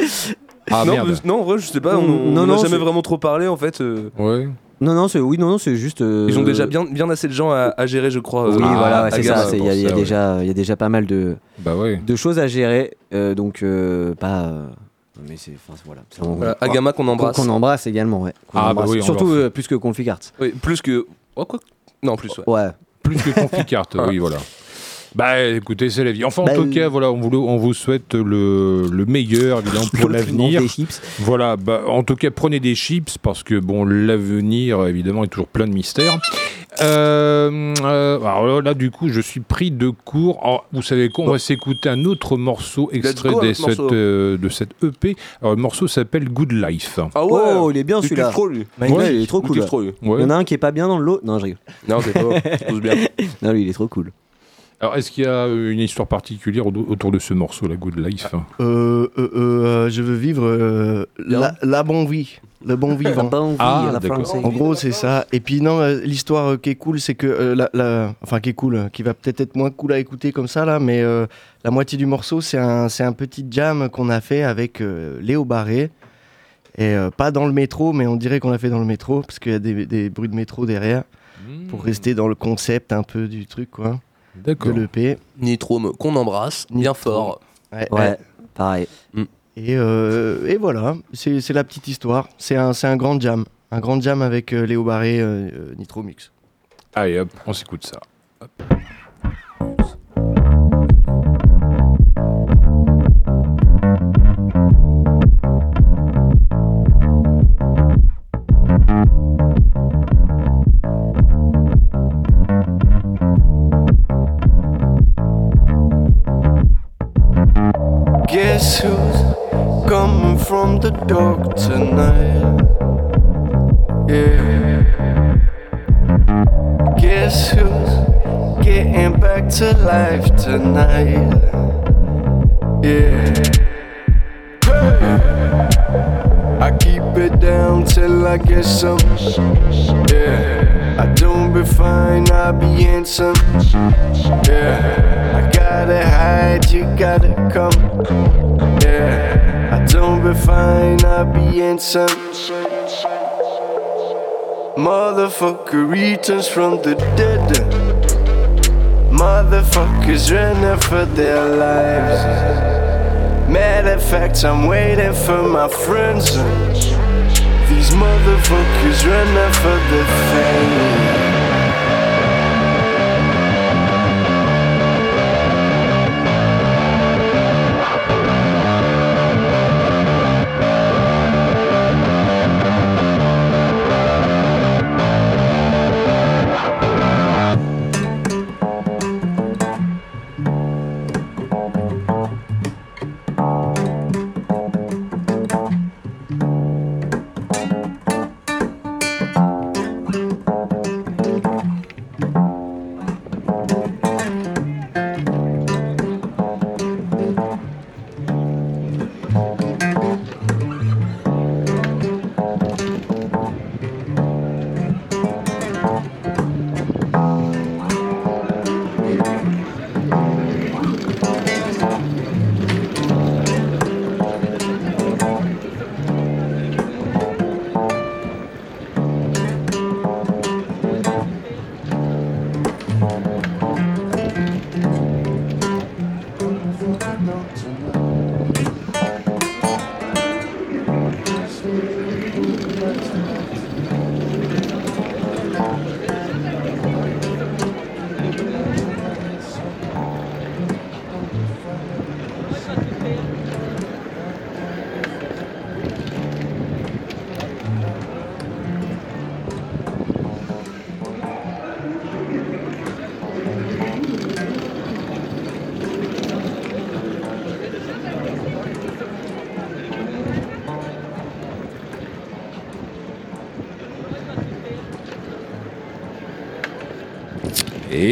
ah non, merde. mais- non, en vrai, je sais pas, on on n'a jamais vraiment trop parlé en fait. euh, Ouais. Non, non, c'est oui, non, non, c'est juste. euh, Ils ont déjà bien, bien assez de gens à, à gérer, je crois. Oui, euh, voilà, ouais, c'est ça. c'est- Il y a, il y a pour ça, déjà, il y a déjà pas mal de, Bah ouais. de choses à gérer, euh, donc euh, pas. euh, mais c'est, enfin, voilà. C'est- on- Voilà, Agama qu'on embrasse. qu'on embrasse également, ouais. Ah, bah oui, Surtout euh, plus que Conficarts. Oui, plus que. Oh, quoi Non, plus, ouais. Ouais. Plus que Conficart, oui, voilà. Bah écoutez, c'est la vie. Enfin, en Bah, tout euh, cas, voilà, on vous, on vous souhaite le, le meilleur, évidemment, pour l'avenir. des chips. Voilà, bah, en tout cas, prenez des chips parce que bon, l'avenir, évidemment, est toujours plein de mystères. Euh, euh, alors là, du coup, je suis pris de court. Alors, vous savez quoi On va s'écouter un autre morceau extrait go, de cette, euh, de cette EP. Alors, le morceau s'appelle Good Life. Ah Oh, il est bien Il celui-là. Ouais, il est trop Il cool. trop. Il Ouais. y en a un qui est pas bien dans le lot. Non, je rigole. Non, c'est pas. Tous bien. Non, lui, il est trop cool. Alors, est-ce qu'il y a euh, une histoire particulière au- autour de ce morceau, la Good Life hein Euh, euh, euh, je veux vivre euh, la, la bonne vie, le bon vivant. Ah, à la d'accord. française. En gros, c'est ça. Et puis non, euh, l'histoire euh, qui est cool, c'est que euh, la, la- enfin qui est cool, euh, qui va peut-être être moins cool à écouter comme ça là, mais euh, la moitié du morceau, c'est un, c'est un petit jam qu'on a fait avec euh, Léo Barré. Et euh, pas dans le métro, mais on dirait qu'on l'a fait dans le métro parce qu'il y a des, des bruits de métro derrière pour rester dans le concept un peu du truc quoi, de D'accord. l'EP. Nitrome qu'on embrasse bien Nitrome. fort. Ouais, Ouais, pareil. Et, euh, et voilà, c'est c'est la petite histoire. C'est un, c'est un grand jam. Un grand jam avec euh, Léo Barré, euh, euh, Nitro Mix. Allez, hop, on s'écoute ça. Hop. Guess who's coming from the dark tonight? Yeah. Guess who's getting back to life tonight? Yeah. Hey. I keep it down till I get some. Yeah. I don't be fine, I be handsome. Yeah. I gotta hide, you gotta come. Yeah. I don't be fine, I be handsome. Motherfucker returns from the dead. Motherfuckers running for their lives. Matter of fact, I'm waiting for my friends. These motherfuckers running for the fame.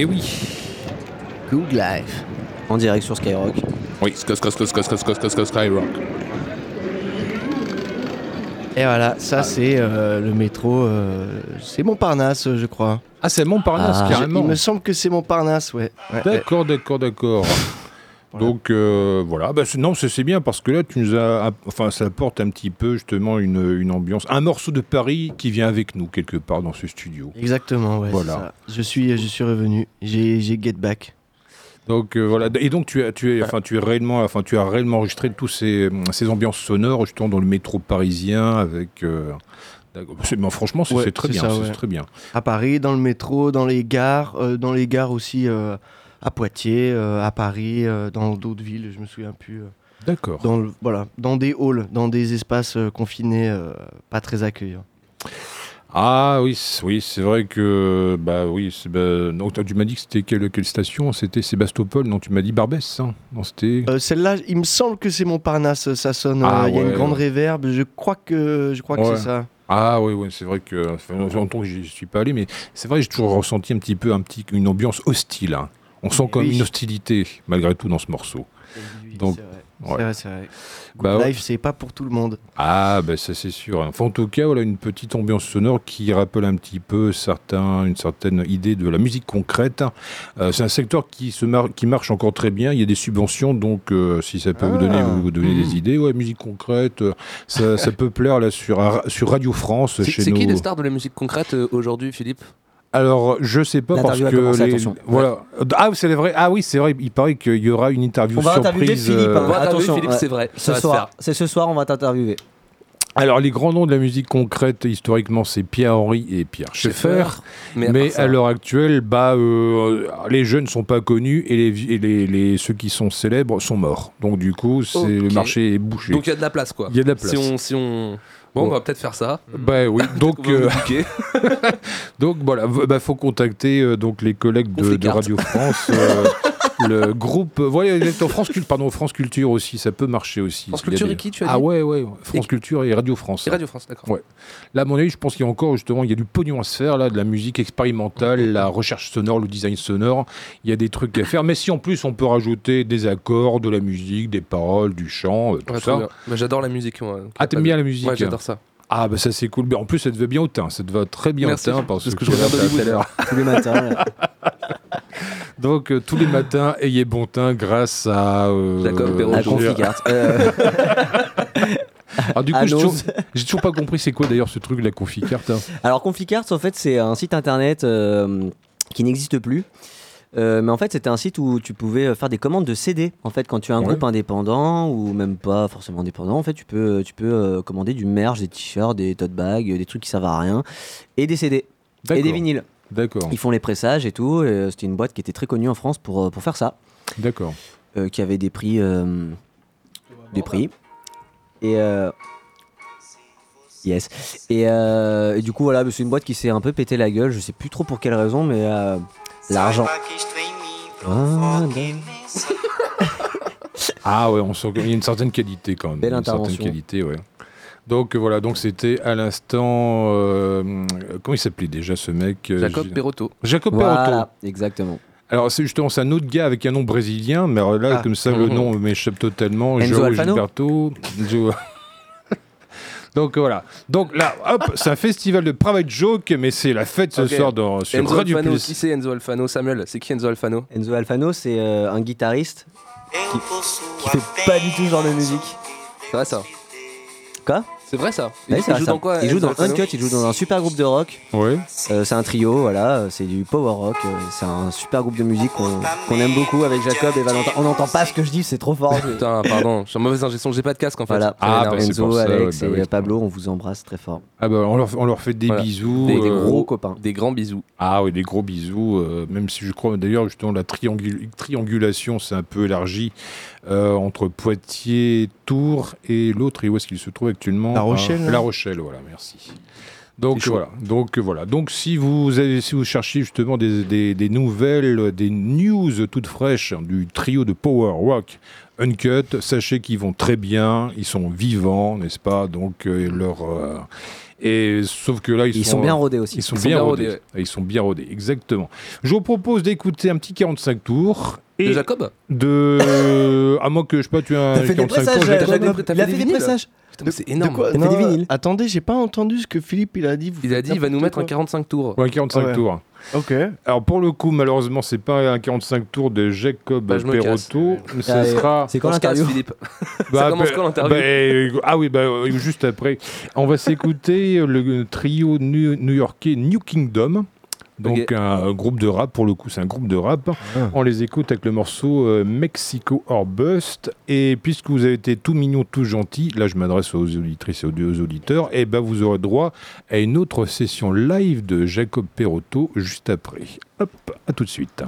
Eh oui. Good Life. En direct sur Skyrock. Oui, Skyrock. Et voilà, ça c'est euh, le métro. Euh, c'est Montparnasse, je crois. Ah, c'est Montparnasse, ah. carrément. Il me semble que c'est Montparnasse, ouais. d'accord, d'accord, d'accord. Donc euh, voilà, bah, non, c'est bien parce que là, tu nous as, enfin, ça apporte un petit peu justement une, une ambiance, un morceau de Paris qui vient avec nous quelque part dans ce studio. Exactement, ouais. Voilà. ça. Je suis, je suis revenu. J'ai, get back. Donc euh, voilà, et donc tu as, tu es, enfin, tu es réellement, enfin, tu as réellement enregistré tous ces, ces ambiances sonores justement dans le métro parisien avec. euh, mais franchement, c'est Ouais, très bien, ça, c'est très bien. À Paris, dans le métro, dans les gares, dans les gares aussi à Poitiers, euh, à Paris, euh, dans d'autres villes, je me souviens plus. euh, D'accord. dans le- voilà, dans des halls, dans des espaces confinés, pas très accueillants. Ah oui, oui, c'est vrai que bah oui, c'est- bah, donc, tu m'as dit que c'était quelle, quelle station? C'était Sébastopol, non Tu m'as dit Barbès, hein Non, c'était. Euh, Celle-là, il me semble que c'est Montparnasse, ça sonne. Ah, euh, Il y a une grande ouais. réverbe. Je crois que, je crois que c'est ça. Ah oui, oui, c'est vrai que longtemps que j'y suis pas allé, mais c'est vrai que j'ai toujours ressenti un petit peu un petit, une ambiance hostile. hein. On sent quand même Oui. une hostilité, malgré tout, dans ce morceau. Donc, c'est vrai. ouais. C'est vrai, c'est vrai. Bah. Life, c'est pas pour tout le monde. Ah, ben ça c'est sûr. Enfin, en tout cas, voilà une petite ambiance sonore qui rappelle un petit peu certains, une certaine idée de la musique concrète. Euh, c'est un secteur qui, se mar- qui marche encore très bien. Il y a des subventions, donc euh, si ça peut vous donner, Ah. vous, vous donner des idées, ouais, musique concrète, euh, ça, ça peut plaire là sur, sur Radio France C'est qui les stars de la musique concrète euh, aujourd'hui, Philippe? Alors, je sais pas parce que commencé, les- attention. voilà. Ah, c'est vrai. Ah oui, c'est vrai. Il paraît qu'il y aura une interview On va interviewer surprise. Philippe, euh, hein. On va interviewer attention, Philippe, ouais. c'est vrai. Ce soir, c'est ce soir, on va t'interviewer. Alors, les grands noms de la musique concrète, historiquement, c'est Pierre-Henri et Pierre Schaeffer. Mais, à Mais l'heure actuelle, bah, euh, les jeunes sont pas connus et, les, et les, les- ceux qui sont célèbres sont morts. Donc du coup, c'est Ok. le marché est bouché. Donc il y a de la place, quoi. Il y a de la place. Si on, si on... Bon, on va peut-être faire ça. Bah oui, donc, euh, donc voilà, bah, faut contacter euh, donc les collègues de. Radio France, euh, le groupe, voilà, en France, pardon, France Culture aussi, ça peut marcher aussi. France Culture des- et qui, tu as Ah dit ouais, ouais, France Culture et Radio France. Et Radio France, d'accord. Ouais. Là, à mon avis, je pense qu'il y a encore justement, il y a du pognon à se faire là, de la musique expérimentale, la recherche sonore, le design sonore. Il y a des trucs à faire. Mais si en plus on peut rajouter des accords, de la musique, des paroles, du chant, euh, tout Ouais, ça. J'adore la musique. moi. Ah, t'aimes bien la musique Ouais, j'adore ça. Ah, bah ça c'est cool. Mais en plus, ça te va bien au teint. Ça te va très bien Merci, au teint parce parce que, que je regarde tout à l'heure. Tous les matins. Donc euh, tous les matins, ayez bon teint grâce à. euh, Jacob Perrault. À Conficart. Euh, Ah, du coup, j'ai toujours, pas compris c'est quoi d'ailleurs ce truc, la conficarte. hein. Alors Conficart, en fait, c'est un site internet euh, qui n'existe plus. Euh, mais en fait, c'était un site où tu pouvais euh, faire des commandes de CD. En fait, quand tu as un Ouais. groupe indépendant ou même pas forcément indépendant, en fait, tu peux, tu peux euh, commander du merch, des t-shirts, des tote bags, des trucs qui servent à rien, et des CD et des vinyles. D'accord. Ils font les pressages et tout. et, euh, C'était une boîte qui était très connue en France pour, euh, pour faire ça, D'accord. euh, qui avait des prix, euh, des prix. Et euh, yes. Et, euh, et du coup, voilà, c'est une boîte qui s'est un peu pété la gueule. Je sais plus trop pour quelle raison, mais euh, l'argent. Ah, Ah ouais, on sent qu'il y a une certaine qualité quand même. Belle une certaine qualité, ouais. Donc euh, voilà, donc c'était à l'instant. euh, comment il s'appelait déjà ce mec euh, Jacob je- Perotto. Jacob Perotto. Voilà, exactement. Alors c'est justement c'est un autre gars avec un nom brésilien, mais alors là Ah. comme ça le nom m'échappe totalement. Enzo Alfano Gilberto. Donc voilà. Donc là, hop, c'est un festival de private joke, mais c'est la fête ce Ok. soir dans, sur Enzo Radio Alfano. Pulse. Qui c'est Enzo Alfano Samuel, c'est qui Enzo Alfano? Enzo Alfano, c'est euh, un guitariste qui, qui fait pas du tout ce genre de musique. C'est vrai ça Quoi? C'est vrai ça Ouais, Il, vrai, joue ça. dans quoi Il joue dans Uncut, il joue dans un super groupe de rock. Ouais. Euh, c'est un trio, voilà, euh, c'est du power rock. euh, c'est un super groupe de musique qu'on aime beaucoup avec Jacob et Valentin. On n'entend pas ce que je dis, c'est trop fort. Putain, pardon, je suis en mauvaise ingé son, j'ai pas de casque en fait. Voilà, Ah, bah, Enzo, pour ça, Alex ouais, bah et oui. Pablo, on vous embrasse très fort. Ah bah on leur, on leur fait des Voilà. bisous. Des- des euh, Gros copains. Des grands bisous. Ah oui, des gros bisous. euh, même si je crois d'ailleurs justement la triangul- triangulation s'est un peu élargie euh, entre Poitiers, Tours et l'autre. Et où est-ce qu'il se trouve actuellement La Rochelle, Ah, La Rochelle, voilà, merci. Donc voilà, donc voilà. Donc si vous avez, si vous cherchez justement des, des- des nouvelles, des news toutes fraîches du trio de power rock Uncut, sachez qu'ils vont très bien, ils sont vivants, n'est-ce pas? Donc euh, leur euh, et sauf que là ils, Ils sont bien rodés aussi. ils sont Ils sont bien bien rodés. rodés, Ils sont bien rodés, exactement. Je vous propose d'écouter un petit 45 tours. Et De Jacob de. à moins que je sais pas, tu as un T'as fait des 45 tours. pressages, T'as fait Jacob. des- t'as Il a fait des pressages. C'est De énorme. quoi T'as fait des Non, vinyles Attendez, j'ai pas entendu ce que Philippe il a dit. Vous Il a dit il va nous mettre un quoi. 45 tours. Ouais, 45 Ouais. tours. Ok. Alors pour le coup, malheureusement, c'est pas un 45 tours de Jacob Bah, Perotto. Ce Ah, sera. C'est quand l'interview Philippe. Bah, commence bah, quand, l'interview bah, euh, Ah oui, bah, euh, juste après. On va s'écouter le trio new- new-yorkais New Kingdom. Donc un, groupe de rap, pour le coup c'est un groupe de rap. On les écoute avec le morceau euh, Mexico or Bust. Et puisque vous avez été tout mignon, tout gentil, là je m'adresse aux auditrices et aux, aux auditeurs, et ben vous aurez droit à une autre session live de Jacob Perotto juste après. Hop, à tout de suite.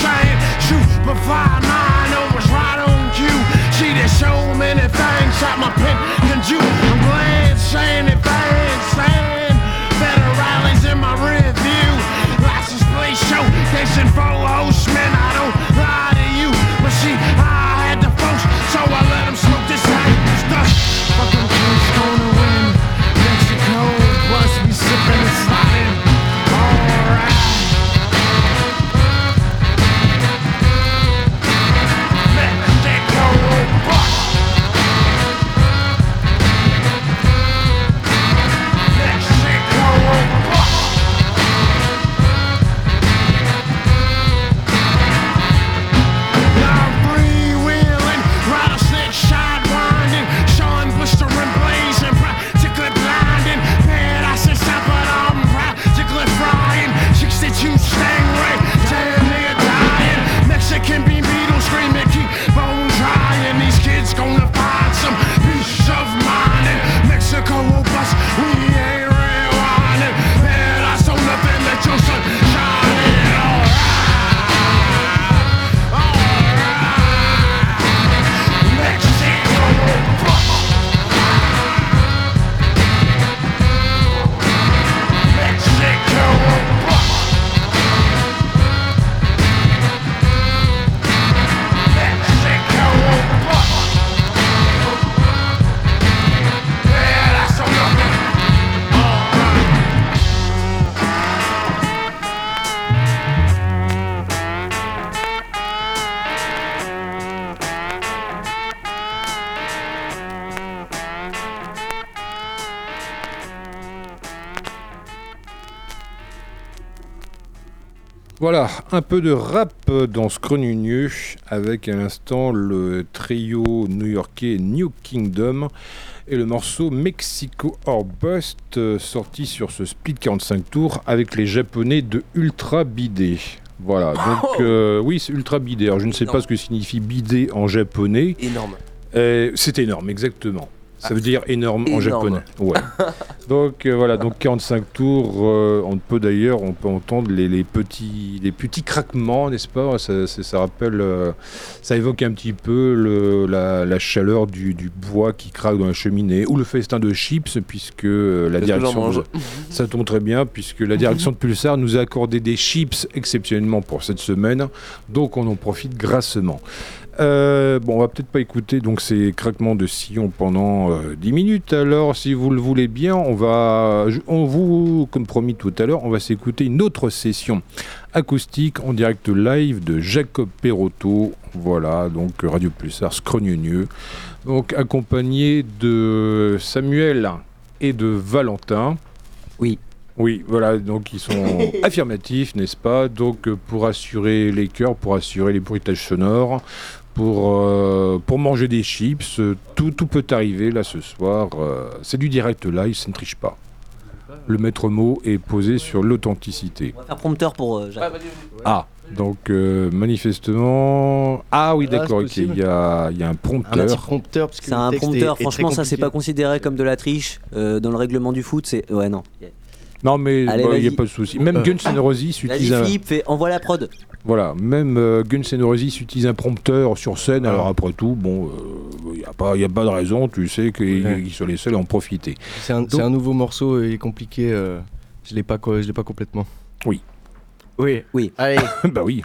Sand. Shoot, five nine was right on cue. See, there's so many things that my pen can do. I'm glad saying it fast, saying better rallies in my rear view. License plate show, dancing for Voilà, un peu de rap dans ce Scrogneux avec à l'instant le trio new-yorkais New Kingdom et le morceau Mexico or Bust euh, sorti sur ce split 45 tours avec les japonais de Ultra Bidé. Voilà, donc euh, oui, c'est Ultra Bidé. Alors je ne sais pas ce que signifie bidé en japonais. Énorme. Euh, c'est énorme, exactement. Ça veut dire énorme, en japonais. Ouais. donc euh, voilà, donc 45 tours. euh, on peut d'ailleurs, on peut entendre les, les petits, les petits craquements, n'est-ce pas? Ça, rappelle, euh, ça évoque un petit peu le- la, la chaleur du, du bois qui craque dans la cheminée ou le festin de chips, puisque la direction, ça tombe très bien, puisque la direction de Pulsar nous a accordé des chips exceptionnellement pour cette semaine, donc on en profite grassement. Euh, bon, on va peut-être pas écouter donc ces craquements de sillon pendant euh, 10 minutes. Alors, si vous le voulez bien, on va, on vous, comme promis tout à l'heure, on va s'écouter une autre session acoustique en direct live de Jacob Perotto. Voilà, donc Radio Pulsar, Scrogneux. Donc accompagné de Samuel et de Valentin. Oui. Oui, voilà, donc ils sont affirmatifs, n'est-ce pas? Donc pour assurer les chœurs, pour assurer les bruitages sonores, pour, euh, pour manger des chips, tout, tout peut arriver là ce soir. euh, c'est du direct live, ça ne triche pas. Le maître mot est posé sur l'authenticité. On va faire prompteur pour euh, Jacques. Ah, donc euh, manifestement... Ah oui, Ah, d'accord, ok, il y a, il y a un prompteur. prompteur, parce que C'est un est- prompteur, est très franchement, ça c'est pas considéré comme de la triche. Euh, dans le règlement du foot, c'est. Ouais, non. Non mais il n'y a pas de souci. Même Guns N' Roses utilise un... Philippe, fais... envoie la prod. Voilà, même euh, Guns N' Roses utilise un prompteur sur scène, alors après tout, bon, il n'y a, pas- y a pas de raison, tu sais qu'ils Ouais. sont les seuls à en profiter. C'est un, nouveau morceau et compliqué. euh, je l'ai pas, co- je l'ai pas complètement. Oui. Oui. Oui. Allez. bah oui.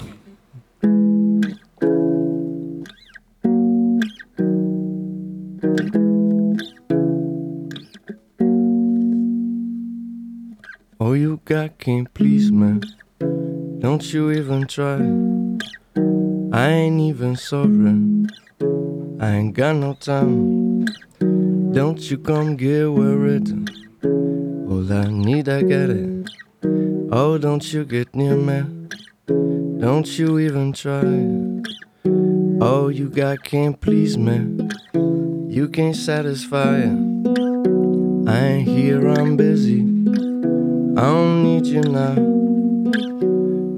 All you got can't please me. Don't you even try. I ain't even sorry. I ain't got no time. Don't you come get worried. All I need, I got it. Oh, don't you get near me. Don't you even try. All you got can't please me. You can't satisfy. Me. I ain't here, I'm busy. I don't need you now.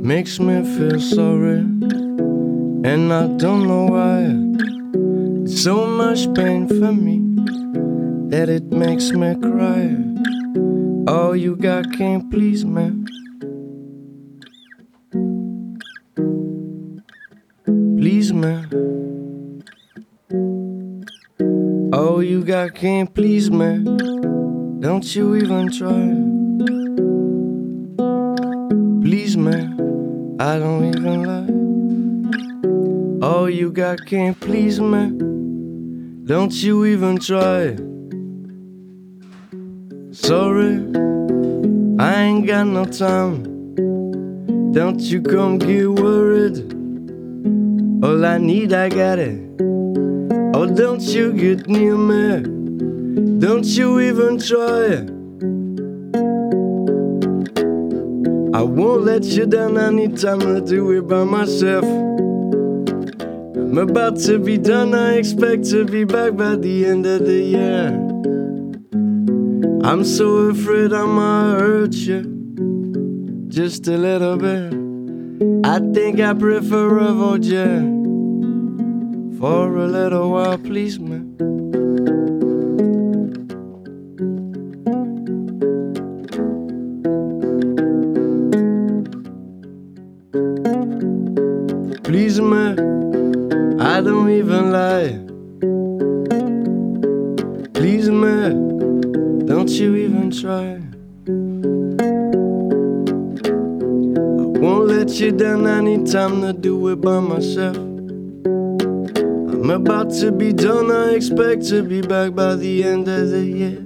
Makes me feel sorry. And I don't know why. It's so much pain for me that it makes me cry. All you got can't please me. Please me. All you got can't please me. Don't you even try. I don't even lie. All you got can't please me. Don't you even try. Sorry, I ain't got no time. Don't you come get worried. All I need, I got it. Oh, don't you get near me. Don't you even try. I won't let you down. anytime I do it by myself. I'm about to be done. I expect to be back by the end of the year. I'm so afraid I might hurt you just a little bit. I think I prefer a you for a little while, please, man. Lie. Please, man, don't you even try. I won't let you down. I need time to do it by myself. I'm about to be done. I expect to be back by the end of the year.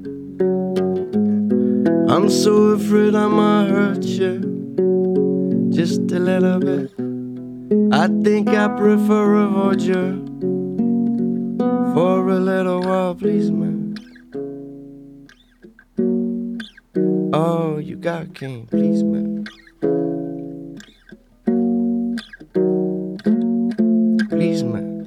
I'm so afraid I might hurt you just a little bit. I think I prefer avoid you for a little while, please, man. Oh, you got king, please, man. Please, man.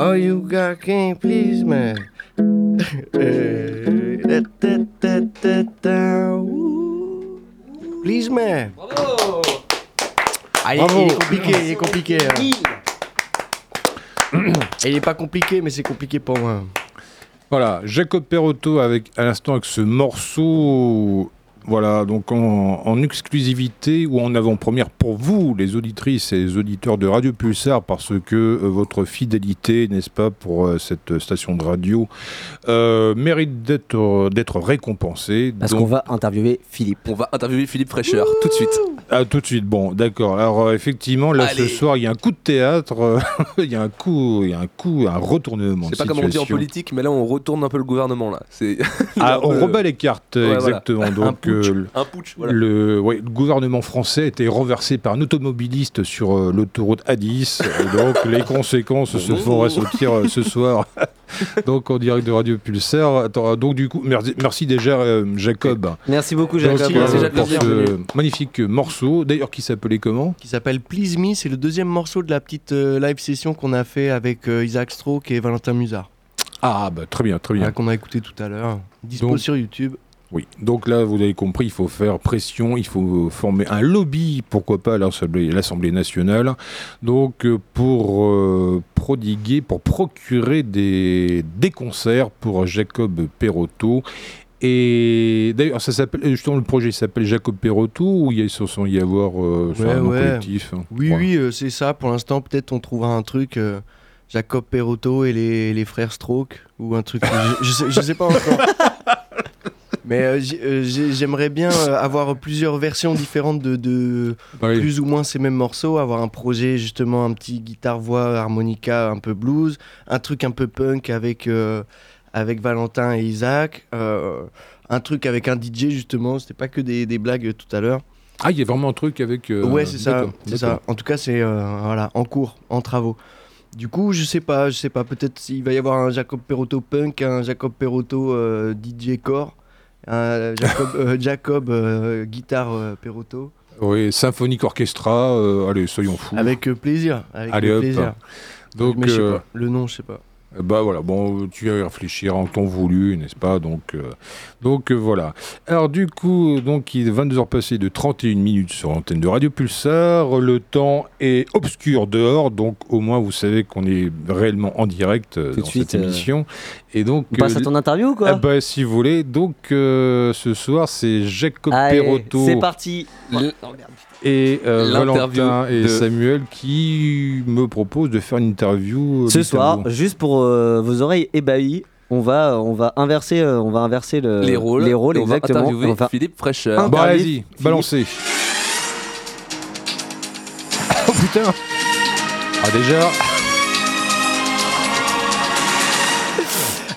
Oh, you got king, please, man. Da, da, da, da, da. Please, man. Ah, il, Bravo. il est compliqué, il est compliqué. hein. Il est pas compliqué, mais c'est compliqué pour moi. Voilà, Jacob Perotto avec à l'instant avec ce morceau, voilà, donc en, en exclusivité ou en avant-première pour vous, les auditrices et les auditeurs de Radio Pulsar, parce que euh, votre fidélité, n'est-ce pas, pour euh, cette station de radio, euh, mérite d'être d'être récompensée. Parce Donc- qu'on va interviewer Philippe. On va interviewer Philippe Fraîcheur tout de suite. Ah, tout de suite, bon, d'accord. Alors, euh, effectivement, là, Allez. ce soir, il y a un coup de théâtre, il y a un coup, il y a un coup, un retournement sais pas comment on dit en situation. politique, mais là on retourne un peu le gouvernement là. C'est Ah, on peu- rebat les cartes, Ouais, voilà. exactement. Donc, putsch, euh, un putsch, voilà. le, ouais, le gouvernement français a été renversé par un automobiliste sur euh, l'autoroute A10. Et donc, les conséquences se font ressentir euh, ce soir. donc, en direct de Radio Pulsar. Attends, donc, du coup, merci, merci déjà, euh, Jacob. Merci beaucoup, Jacob. euh, Merci, Jacob. pour ce magnifique morceau, d'ailleurs qui s'appelait comment? Qui s'appelle Please Me, c'est le deuxième morceau de la petite euh, live session qu'on a fait avec euh, Isaac Stroke et Valentin Musard. Ah, bah très bien, très bien. Qu'on a écouté tout à l'heure. Dispo Donc- sur YouTube. Oui, donc là, vous avez compris, il faut faire pression, il faut former un lobby, pourquoi pas à l'Assemblée nationale, donc euh, pour euh, prodiguer, pour procurer des, des concerts pour Jacob Perotto. Et d'ailleurs, ça s'appelle justement le projet s'appelle Jacob Perotto ou il y a censé y avoir euh, Ouais, un nom ouais. collectif hein Oui, oui, euh, c'est ça. Pour l'instant, peut-être on trouvera un truc. euh, Jacob Perotto et les, les frères Stroke ou un truc. je, je sais, je sais pas encore. Mais euh, euh, j'ai- j'aimerais bien euh, avoir plusieurs versions différentes de, de Oui. plus ou moins ces mêmes morceaux, avoir un projet justement un petit guitare-voix, harmonica un peu blues, un truc un peu punk avec, euh, avec Valentin et Isaac, euh, un truc avec un DJ justement, c'était pas que des, des blagues tout à l'heure. Ah, il y a vraiment un truc avec. euh, ouais, c'est ça, c'est ça. En tout cas, c'est voilà, en cours, en travaux. Du coup, je sais pas, je sais pas, peut-être s'il va y avoir un Jacob Perotto punk, un Jacob Perotto euh, DJ core, un Jacob, euh, Jacob euh, guitare euh, Perotto. Oui, symphonique orchestra, euh, allez, soyons fous. Avec euh, plaisir, avec Allez, euh, hop. plaisir. Donc, Mais je sais euh, pas, le nom, je sais pas. Bah voilà, bon, tu vas y réfléchir en temps voulu, n'est-ce pas? Donc, euh, donc euh, voilà. Alors du coup, donc il est 22h passées de 31 minutes sur l'antenne de Radio Pulsar. Le temps est obscur dehors, donc au moins vous savez qu'on est réellement en direct euh, Tout de dans suite, cette euh, émission. Et donc, On passe euh, à ton interview ou quoi ah bah, si vous voulez, donc euh, ce soir c'est Jacob Allez, Perotto c'est parti. Et euh, L'interview Valentin et de- Samuel qui me proposent de faire une interview. euh, Ce soir, juste pour euh, vos oreilles ébahies, on va, on va inverser, euh, on va inverser le- les rôles. les rôles et on va exactement. interviewer On va faire- Philippe Fraîcheur. Bon, allez-y, balancez. oh putain Ah déjà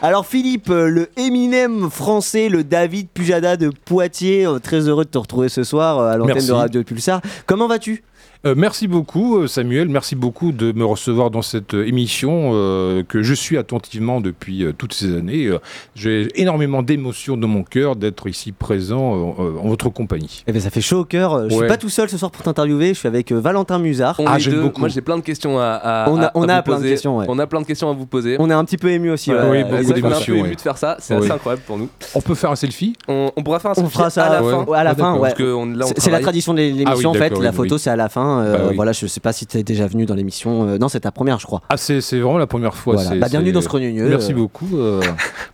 Alors Philippe, euh, le Eminem français, le David Pujada de Poitiers, euh, très heureux de te retrouver ce soir euh, à l'antenne de Radio Pulsar. Comment vas-tu? Euh, merci beaucoup, euh, Samuel. Merci beaucoup de me recevoir dans cette euh, émission euh, que je suis attentivement depuis euh, toutes ces années. Euh, J'ai énormément d'émotions dans mon cœur d'être ici présent en votre compagnie. Eh bien, ça fait chaud au cœur. Je suis Ouais. pas tout seul ce soir pour t'interviewer. Je suis avec euh, Valentin Musard. On Ah, est j'aime deux. beaucoup. Moi j'ai plein de questions à, à- On a- à- on à a vous plein de poser. questions, ouais. On a plein de questions à vous poser. On est un petit peu ému aussi. Ouais. Oui, beaucoup c'est vrai qu'on est un d'émotions, peu ému de faire ça, c'est assez incroyable pour nous. On peut faire un selfie? On, on pourra faire un On selfie fera ça à la ouais. fin. à la ouais. On- on C'est la tradition de l'émission Ah oui, en fait. La photo oui. c'est à la fin. Euh, Bah oui. Voilà, je sais pas si tu es déjà venu dans l'émission. Euh, non, c'est ta première, je crois. Ah, c'est c'est vraiment la première fois. Voilà. c'est- Bah, bienvenue c'est- dans ce Crogneux. Merci Euh, beaucoup. euh,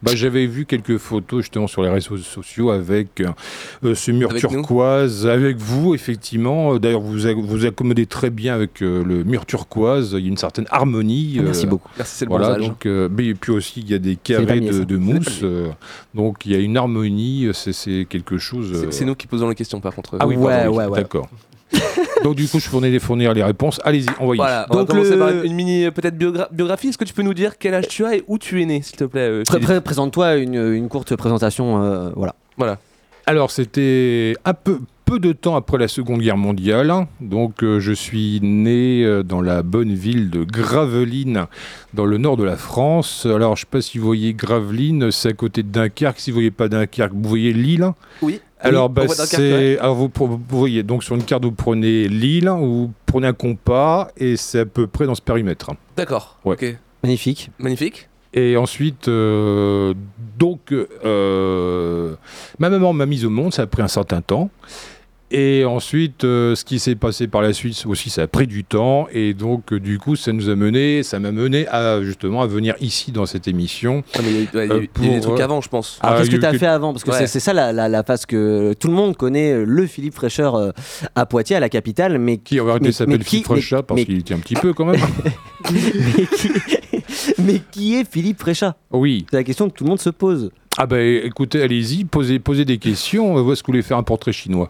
bah, J'avais vu quelques photos justement sur les réseaux sociaux avec euh, ce mur Avec nous. turquoise, avec vous effectivement. D'ailleurs, vous vous accommodez très bien avec euh, le mur turquoise. Il y a une certaine harmonie. Ah, Merci beaucoup. Merci, c'est le Voilà, bronzage. donc, euh, mais- et puis aussi il y a des carrés de, ça. de mousse, euh, donc il y a une harmonie, c'est- c'est quelque chose. euh, C'est- C'est nous qui posons les questions par contre. Ah oui, Ouais, pardon, ouais, ouais. d'accord. donc du coup, je fournais les fournir les réponses. Allez-y, envoyez. Voilà, on Donc, va commencer le- par une mini euh, peut-être biogra- biographie. Est-ce que tu peux nous dire quel âge tu as et où tu es né, s'il te plaît euh, Pré- Philippe pré- Présente-toi une, une courte présentation. euh, voilà. Voilà. Alors, c'était un peu, peu de temps après la Seconde Guerre mondiale. Donc, euh, je suis né euh, dans la bonne ville de Gravelines, dans le nord de la France. Alors, je ne sais pas si vous voyez Gravelines, c'est à côté de Dunkerque. Si vous ne voyez pas Dunkerque, vous voyez Lille. Oui. Alors, Oui, bah, c'est. Alors, vous, voyez, donc sur une carte, vous prenez Lille, vous prenez un compas, et c'est à peu près dans ce périmètre. D'accord. Ouais. Ok. Magnifique. Magnifique. Et ensuite, euh, donc, euh, ma maman m'a mise au monde, ça a pris un certain temps. Et ensuite, euh, ce qui s'est passé par la suite aussi, ça a pris du temps. Et donc, euh, du coup, ça nous a mené, ça m'a mené à justement à venir ici dans cette émission. Ah, mais il y a eu- Euh, il y a eu des trucs avant, je pense. Alors, Ah, qu'est-ce que tu as fait avant? Parce que Ouais. c'est- ça la, la, la phase que tout le monde connaît, le Philippe Fraîcheur euh, à Poitiers, à la capitale, mais Qui en vérité Mais- s'appelle Philippe Frechat parce mais- qu'il tient un petit peu quand même. mais, qui... mais qui est Philippe Fréchat oui. C'est la question que tout le monde se pose. Ah ben écoutez, allez-y, posez, posez des questions. Est-ce que vous voulez faire un portrait chinois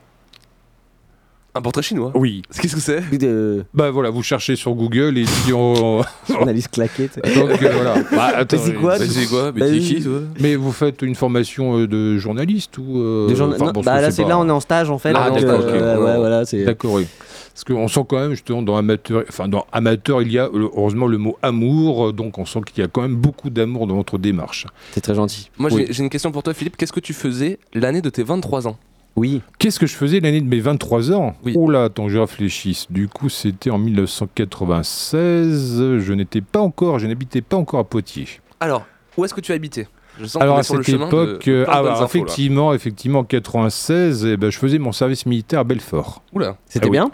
Un portrait chinois. Oui. Qu'est-ce que c'est De Bah voilà, vous cherchez sur Google et puis on... journaliste claqué. tu sais. Donc euh, voilà. Bah, attends, c'est quoi, c'est quoi Mais Bah, qui toi Mais vous faites une formation euh, de journaliste ou euh, De journa- enfin, non, bah là, c'est pas. là, on est en stage en fait. Ah, d'accord, euh, ouais, voilà. D'accord, oui. Parce qu'on sent quand même justement dans amateur, enfin dans amateur, il y a euh, heureusement le mot amour, euh, donc on sent qu'il y a quand même beaucoup d'amour dans votre démarche. C'est très gentil. Moi, Oui. j'ai une question pour toi, Philippe. Qu'est-ce que tu faisais l'année de tes 23 ans? Oui. Qu'est-ce que je faisais l'année de mes 23 ans Oui. Oh là, attends, je réfléchisse. Du coup, c'était en 1996. Je n'étais pas encore, je n'habitais pas encore à Poitiers. Alors, où est-ce que tu habitais? Je sens Alors à cette époque, de, euh, ah, bonnes bah, infos, là. effectivement, effectivement, en 96, eh ben, je faisais mon service militaire à Belfort. Oula. C'était Ah oui. bien?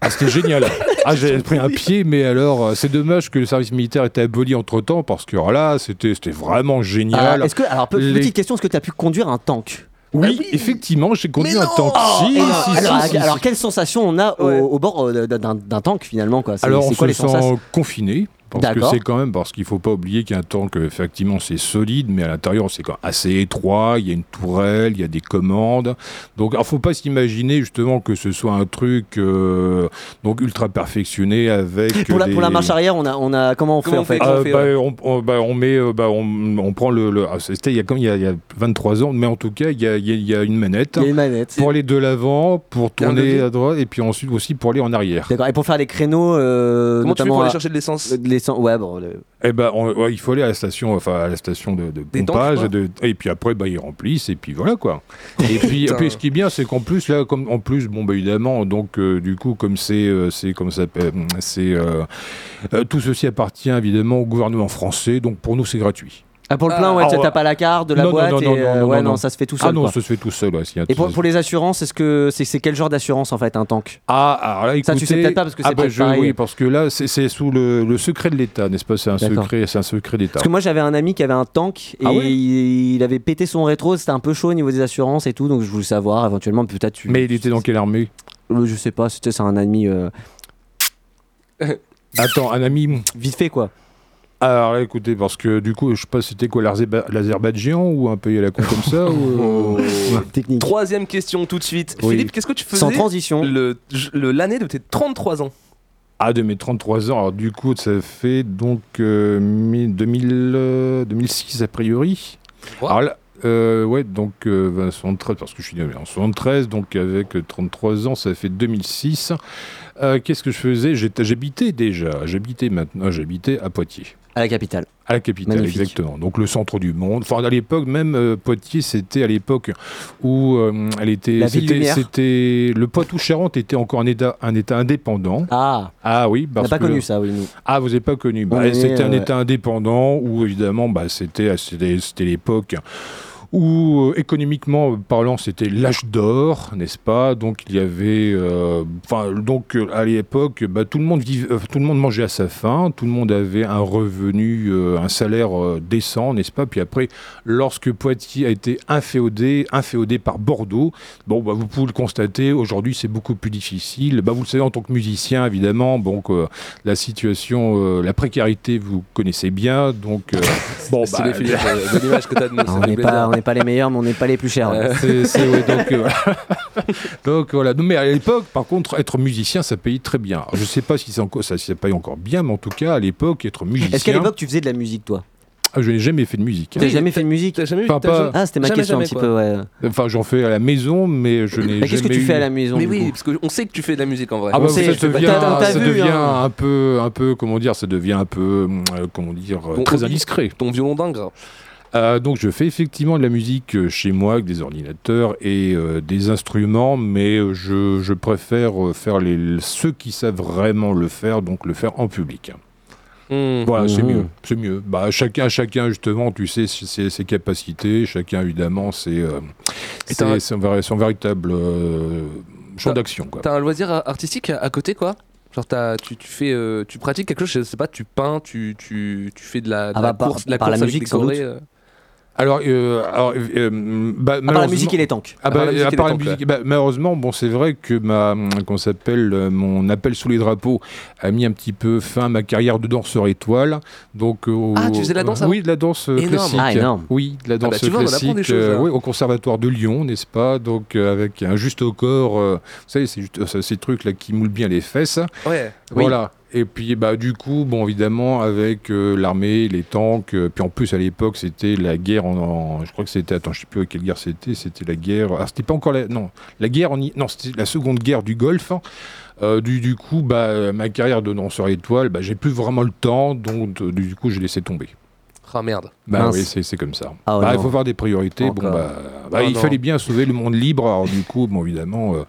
Ah, c'était génial. Ah, j'avais pris un pied, mais alors, euh, c'est dommage que le service militaire ait été aboli entre temps, parce que alors là, c'était c'était vraiment Ah, génial. Est-ce que, alors, Les- petite question, est-ce que tu as pu conduire un tank? Oui, Ah oui. effectivement, j'ai conduit un tank. Si, si, si, alors, si, alors, quelle sensation on a au, Ouais. au bord euh, d'un tank finalement quoi? Alors, on quoi se les sent confiné. Parce que c'est quand même, parce qu'il faut pas oublier qu'un tank, euh, effectivement, c'est solide, mais à l'intérieur, c'est quand même assez étroit. Il y a une tourelle, il y a des commandes. Donc, il faut pas s'imaginer justement que ce soit un truc euh, donc ultra perfectionné avec. Pour la, des- pour la marche arrière, on a, on a comment on fait Comment en fait on fait, bah, ouais. on, on- bah, on met, euh, bah, on, on prend le. le- ah, C'était il y a comme il y a, il y a 23 ans, mais en tout cas, il y a, il y a- y a une manette Il y a une manette. pour aller de l'avant, pour y a un tourner à droite, et puis ensuite aussi pour aller en arrière. D'accord. Et pour faire les créneaux, euh, Comment tu fais pour aller chercher de l'essence? L'essence- Ouais, bon. le- Eh ben, on- ouais, il faut aller à la station, enfin à la station de, de Des pompage, tanks, de- et puis après, bah, ils remplissent, et puis voilà quoi. Et puis, puis, ce qui est bien, c'est qu'en plus là, comme en plus, bon bah évidemment, donc euh, du coup, comme c'est, euh, c'est comme ça c'est euh, euh, tout ceci appartient évidemment au gouvernement français, donc pour nous c'est gratuit. Ah, pour le Ah, plein, ouais, ah, tu t'as pas la carte de la Non, boîte non, et euh, non, ouais, non, ça se fait tout seul. ah non, quoi. ça se fait tout seul. ouais, s'il y a Et pour, pour les assurances, est-ce que c'est c'est quel genre d'assurance en fait un tank? Ah, alors là, Ça, écoutez, tu sais peut-être pas, parce que ah, c'est bah, peut-être je-. Oui, parce que là, c'est c'est sous le, le secret de l'État, n'est-ce pas? C'est un D'accord. secret, c'est un secret d'État. Parce que moi j'avais un ami qui avait un tank et Ah ouais? il, il avait pété son rétro, c'était un peu chaud au niveau des assurances et tout, donc je voulais savoir éventuellement peut-être tu. Mais il était dans quelle armée? Euh, Je sais pas, c'était c'est un ami euh, Attends, un ami. vite fait quoi. Alors là, écoutez, parce que du coup, je sais pas, c'était quoi l'Azerbaïdjan ou un pays à la con comme ça ou, euh, Technique. Troisième question tout de suite. Oui. Philippe, qu'est-ce que tu faisais Sans transition. le- le- l'année de tes 33 ans Ah, de mes 33 ans. Alors du coup, ça fait donc euh, mi- 2000, euh, 2006 a priori. Wow. Alors là, euh, ouais, donc euh, ben, 73, parce que je suis né en 73, donc avec euh, 33 ans, ça fait 2006. Euh, Qu'est-ce que je faisais? J'étais- J'habitais déjà, j'habitais maintenant, j'habitais à Poitiers. À la capitale. À la capitale, Magnifique. exactement. Donc le centre du monde. Enfin, à l'époque, même euh, Poitiers, c'était à l'époque où euh, elle était. La ville c'était- le Poitou-Charentes était encore un État, un État indépendant. Ah, Ah oui, on parce n'a pas que- connu ça, oui. Nous. Ah, vous n'avez pas connu. Bah, On c'était un État indépendant où évidemment, bah, c'était c'était l'époque où euh, économiquement parlant, c'était l'âge d'or, n'est-ce pas? Donc il y avait, euh, enfin donc euh, à l'époque, bah, tout le monde vive- euh, tout le monde mangeait à sa faim, tout le monde avait un revenu, euh, un salaire euh, décent, n'est-ce pas? Puis après, lorsque Poitiers a été inféodé, inféodé par Bordeaux, bon, bah, vous pouvez le constater. Aujourd'hui, c'est beaucoup plus difficile. Bah, vous le savez en tant que musicien, évidemment, donc euh, la situation, euh, la précarité, vous connaissez bien, donc euh, bon, C'est bah, euh, de l'image que t'as de nous. Ah, n'est pas, on n'est pas les meilleurs, mais on n'est pas les plus chers. Euh, c'est, c'est- ouais, donc, euh, voilà. donc voilà. Non, mais à l'époque, par contre, être musicien, ça payait très bien. Alors, je sais pas si c'est encore, ça, ça paye encore bien, mais en tout cas, à l'époque, être musicien. Est-ce qu'à l'époque tu faisais de la musique toi? Ah, je n'ai jamais fait de musique. T'as jamais fait de musique? T'as jamais Enfin, pas- Ah, c'était ma Jamais, question jamais, un petit quoi. peu, ouais. Enfin, j'en fais à la maison, mais je n'ai Mais qu'est-ce que tu fais à la maison Mais du oui, coup parce qu'on sait que tu fais de la musique en vrai. Ah bah sait, ça devient, t'as- t'as ça vu, devient hein. un peu, un peu, comment dire, ça devient un peu, euh, comment dire, euh, Ton très indiscret. Ton violon d'ingre. Euh, donc je fais effectivement de la musique euh, chez moi avec des ordinateurs et euh, des instruments, mais je, je préfère faire les, ceux qui savent vraiment le faire, donc le faire en public. Hmm. Voilà, c'est Mhm. mieux, c'est mieux. Bah, chacun, chacun justement, tu sais, ses, ses capacités, chacun évidemment, c'est euh, un- son, vé- son véritable euh, champ d'action. quoi. T'as un loisir a- artistique à, côté quoi? Genre t'as- tu, tu fais, euh, tu pratiques quelque chose, je sais pas, tu peins, tu, tu, tu fais de la, de Ah la par- course, de la par la course avec musique, des sans doute. gorées, euh. Alors, euh, alors, euh, bah, À part la malheureusement- musique et les tanks. Ah À part bah, la musique à et part les la tanks, musique, bah, malheureusement, bon, c'est vrai que ma, qu'on s'appelle euh, mon appel sous les drapeaux a mis un petit peu fin à ma carrière de danseur étoile. Donc, euh, Ah, tu faisais de la danse avant Oui, de la danse euh, Énorme. classique. Ah, énorme. Oui, de la Ah danse bah, tu vois, on apprend classique. des choses, là. oui, au conservatoire de Lyon, n'est-ce pas? Donc, euh, avec un juste au corps. euh, vous savez, c'est ces trucs là qui moulent bien les fesses. Ouais. Voilà. Et puis, bah, du coup, bon, évidemment, avec euh, l'armée, les tanks, euh, puis en plus, à l'époque, c'était la guerre en, Je crois que c'était. Attends, je sais plus quelle guerre c'était. C'était la guerre. Ah, c'était pas encore la. Non, la guerre en. Non, c'était la seconde guerre du Golfe. hein. Euh, du, coup, bah, ma carrière de danseur étoile, bah, j'ai plus vraiment le temps, donc du coup, j'ai laissé tomber. Ah merde. Bah Mince. oui, c'est c'est comme ça. Ah ouais, Bah, il faut avoir des priorités. Bon, bah, bah, il non. fallait bien sauver le monde libre. Alors du coup, bon, évidemment, euh,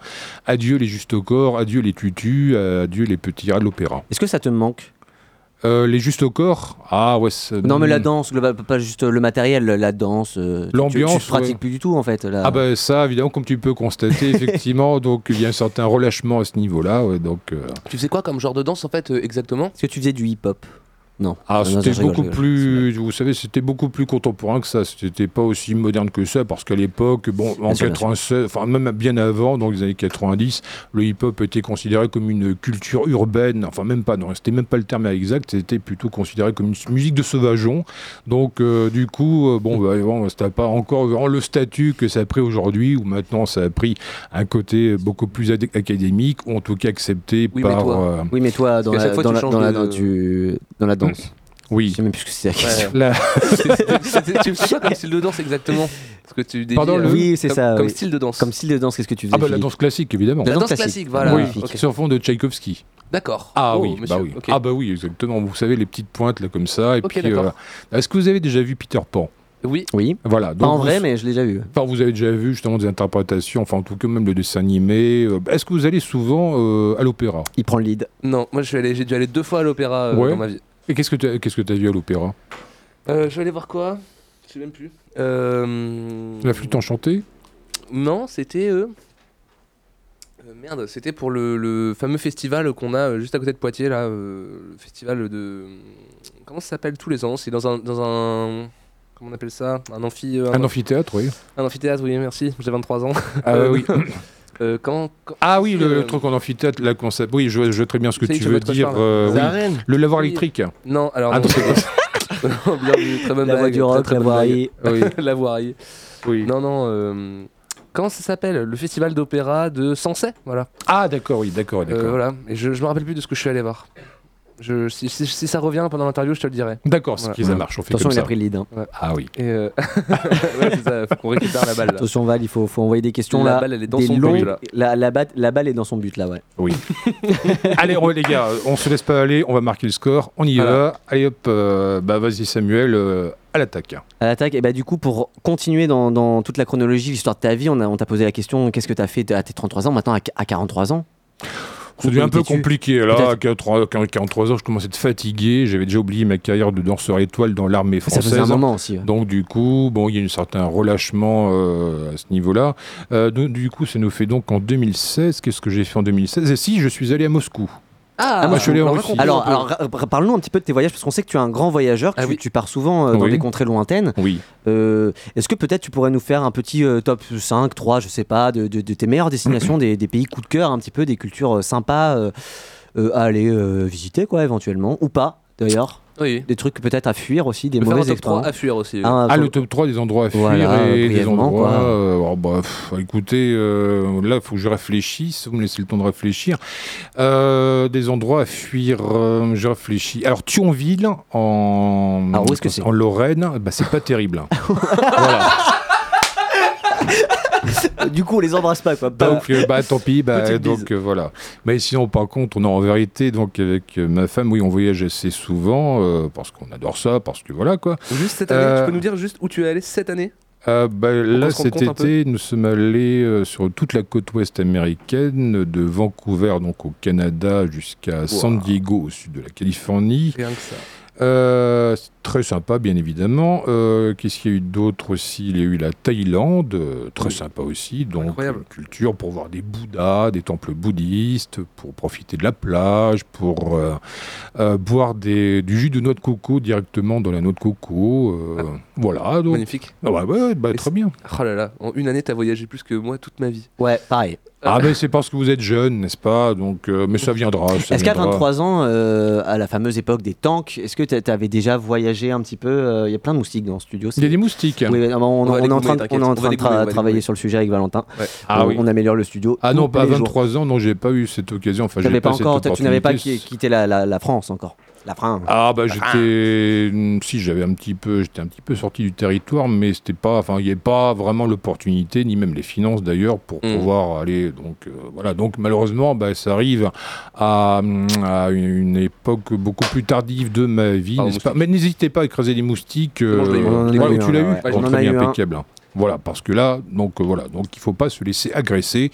adieu les justes au corps, adieu les tutus, euh, adieu les petits rats de l'opéra. Est-ce que ça te manque? Euh, les justes au corps? Ah ouais. c'est- Non, mais la danse, global- pas juste le matériel, la danse. euh, L'ambiance, Tu, tu pratiques ouais. plus du tout en fait. Là. Ah bah ça, évidemment, comme tu peux constater, effectivement, donc il y a un certain relâchement à ce niveau-là. ouais, donc, euh, Tu faisais quoi comme genre de danse en fait euh, exactement? Est-ce que tu faisais du hip-hop? Non. Ah, c'était beaucoup rigole. plus, vous savez, c'était beaucoup plus contemporain que ça. C'était pas aussi moderne que ça, parce qu'à l'époque, bon, en Bien sûr, bien 96, enfin même bien avant, dans les années 90, le hip-hop était considéré comme une culture urbaine. Enfin, même pas, non, c'était même pas le terme exact. C'était plutôt considéré comme une musique de sauvageon. Donc, euh, du coup, euh, bon, bah, bon, c'était pas encore vraiment le statut que ça a pris aujourd'hui, où maintenant ça a pris un côté beaucoup plus ad- académique, ou en tout cas accepté Oui, mais par. toi- euh, Oui, mais toi, dans la, chaque fois, dans tu la, changes dans la, de- dans, tu- dans la danse. Je oui. sais même plus ce que c'est la question. La- tu fais quoi comme style de danse exactement Parce que tu dédies, Pardon, le- Oui, c'est ça. Comme oui. style de danse. Comme style de danse, qu'est-ce que tu faisais Ah, bah la danse classique, évidemment. La La danse danse classique, classique. voilà. oui, magnifique. ok. sur fond de Tchaïkovski. D'accord. Ah Oh, oui, monsieur, bah oui. Ah bah oui, exactement. Vous savez les petites pointes là comme ça. Et puis, euh, est-ce que vous avez déjà vu Peter Pan? Oui. Oui. Voilà. Pas en vous- vrai, mais je l'ai déjà vu. Enfin, vous avez déjà vu justement des interprétations, enfin en tout cas même le dessin animé. Euh, Est-ce que vous allez souvent euh, à l'opéra? Il prend le lead. Non, moi je suis allé, j'ai dû aller deux fois à l'opéra euh, Ouais. dans ma vie. Et qu'est-ce que tu as, qu'est-ce que as vu à l'opéra Euh, je suis allé voir quoi? Je sais même plus. Euh... La flûte enchantée? Non, c'était. euh, merde, c'était pour le, le fameux festival qu'on a juste à côté de Poitiers, là. le festival de. Comment ça s'appelle tous les ans? C'est dans un, dans un. Comment on appelle ça? Un amphi. Un amphithéâtre, oui. un amphithéâtre, oui, merci. J'ai 23 ans. Ah oui. Euh, quand- Ah oui, le, le truc en amphithéâtre, la concept. Oui, je vois, je vois très bien ce que tu veux dire. euh, oui. Le lavoir Oui. électrique. Non, alors. Ah, non, non, c'est Bien très bonne La blague, du très, rock, très la voirie. blague. la voirie. Oui. Non, non. euh, Comment ça s'appelle Le festival d'opéra de Sensei, voilà. Ah d'accord, oui, d'accord, Euh, d'accord. voilà. Et je, je me rappelle plus de ce que je suis allé voir. Je, si, si- si ça revient pendant l'interview, je te le dirai. D'accord, c'est Voilà. qui ça marche, on fait Attention, comme il a pris le lead. hein. Ah oui. Et euh, ouais, c'est ça, faut qu'on récupère la balle. Là. Attention, Val, il faut, faut envoyer des questions La là. balle, elle est dans des son but, là. La, la, batte- la balle est dans son but là, ouais. Oui. Allez, les gars, on se laisse pas aller, on va marquer le score, on y Voilà. va. Allez hop, euh, bah vas-y Samuel, euh, à l'attaque. À l'attaque, et bah du coup, pour continuer dans, dans toute la chronologie, l'histoire de ta vie, on t'a posé la question qu'est-ce que t'as fait à tes 33 ans Maintenant, à, à 43 ans? Ça devient un peu compliqué. Là, à Peut-être. 43, 43 ans, je commençais à être fatigué. J'avais déjà oublié ma carrière de danseur étoile dans l'armée Ça faisait un française. moment aussi. ouais. Donc du coup, bon, il y a un certain relâchement euh, à ce niveau-là. Euh, donc, du coup, ça nous fait donc en 2016. Qu'est-ce que j'ai fait en 2016 Et si, je suis allé à Moscou. Ah, moi, je suis allé en alors, Russie. Alors, parle-nous un petit peu de tes voyages, parce qu'on sait que tu es un grand voyageur, Ah tu, oui. tu pars souvent euh, dans Oui. des contrées lointaines. Oui. Euh, Est-ce que peut-être tu pourrais nous faire un petit euh, top 5, 3, je sais pas, de, de- de tes meilleures destinations, des, des pays coup de cœur, un petit peu, des cultures euh, sympas euh, euh, à aller euh, visiter, quoi, éventuellement, ou pas, d'ailleurs? Oui. Des trucs peut-être à fuir aussi, des mauvaises top 3 expériences. à fuir aussi. oui. Hein, Ah, le top 3 des endroits à fuir Voilà, et des endroits. quoi. euh, alors, bah, pff, écoutez, euh, là, il faut que je réfléchisse. Vous me laissez le temps de réfléchir. Euh, des endroits à fuir, euh, je réfléchis. Alors, Thionville, en, Alors, où est-ce que c'est? En Lorraine, bah, c'est pas terrible. voilà. du coup, on les embrasse pas, quoi. Donc, euh, bah, tant pis. Bah, donc, euh, voilà. Mais sinon, par contre, on a en vérité, donc, avec euh, ma femme, oui, on voyage assez souvent euh, parce qu'on adore ça, parce que voilà, quoi. Juste cette année, Euh, tu peux nous dire juste où tu es allé cette année? Euh, bah, là, cet été, nous sommes allés euh, sur toute la côte ouest américaine, de Vancouver, donc au Canada, jusqu'à San Diego, au sud de la Californie. Rien que ça. Euh, très sympa, bien évidemment. Euh, Qu'est-ce qu'il y a eu d'autre aussi? Il y a eu la Thaïlande, euh, très sympa aussi. Donc, Incroyable. culture pour voir des Bouddhas, des temples bouddhistes, pour profiter de la plage, pour euh, euh, boire des, du jus de noix de coco directement dans la noix de coco. euh, voilà, donc. Magnifique. Ah bah ouais, bah, très bien. Oh là là, en une année, t'as voyagé plus que moi toute ma vie. Ouais, pareil. Ah ben c'est parce que vous êtes jeune, n'est-ce pas? Donc, euh, mais ça viendra. Est-ce qu'à viendra. 23 ans, euh, à la fameuse époque des tanks, est-ce que tu avais déjà voyagé un petit peu euh, Il y a plein de moustiques dans le studio. Il y a des moustiques. Oui, on, on- On va on les est en train, de- on est en train tra- travailler sur le sujet avec Valentin. Ah on, oui. on améliore le studio. Ah non, pas à les jours. 23 ans, non, j'ai pas eu cette occasion. Enfin, pas encore, tu n'avais pas quitté la, la- la France encore. La France. Ah bah j'étais, hmm, si j'avais un petit peu, j'étais un petit peu sorti du territoire, mais c'était pas, enfin il n'y avait pas vraiment l'opportunité, ni même les finances d'ailleurs, pour Mm. pouvoir aller. Donc euh, voilà, donc malheureusement, bah, ça arrive à, hmm, à une époque beaucoup plus tardive de ma vie, Ah, n'est-ce pas? Mais n'hésitez pas à écraser des moustiques. Je eu. euh, eu tu l'as eu, ouais, très bien, eu un. Voilà, parce que là, donc euh, voilà, donc il faut pas se laisser agresser.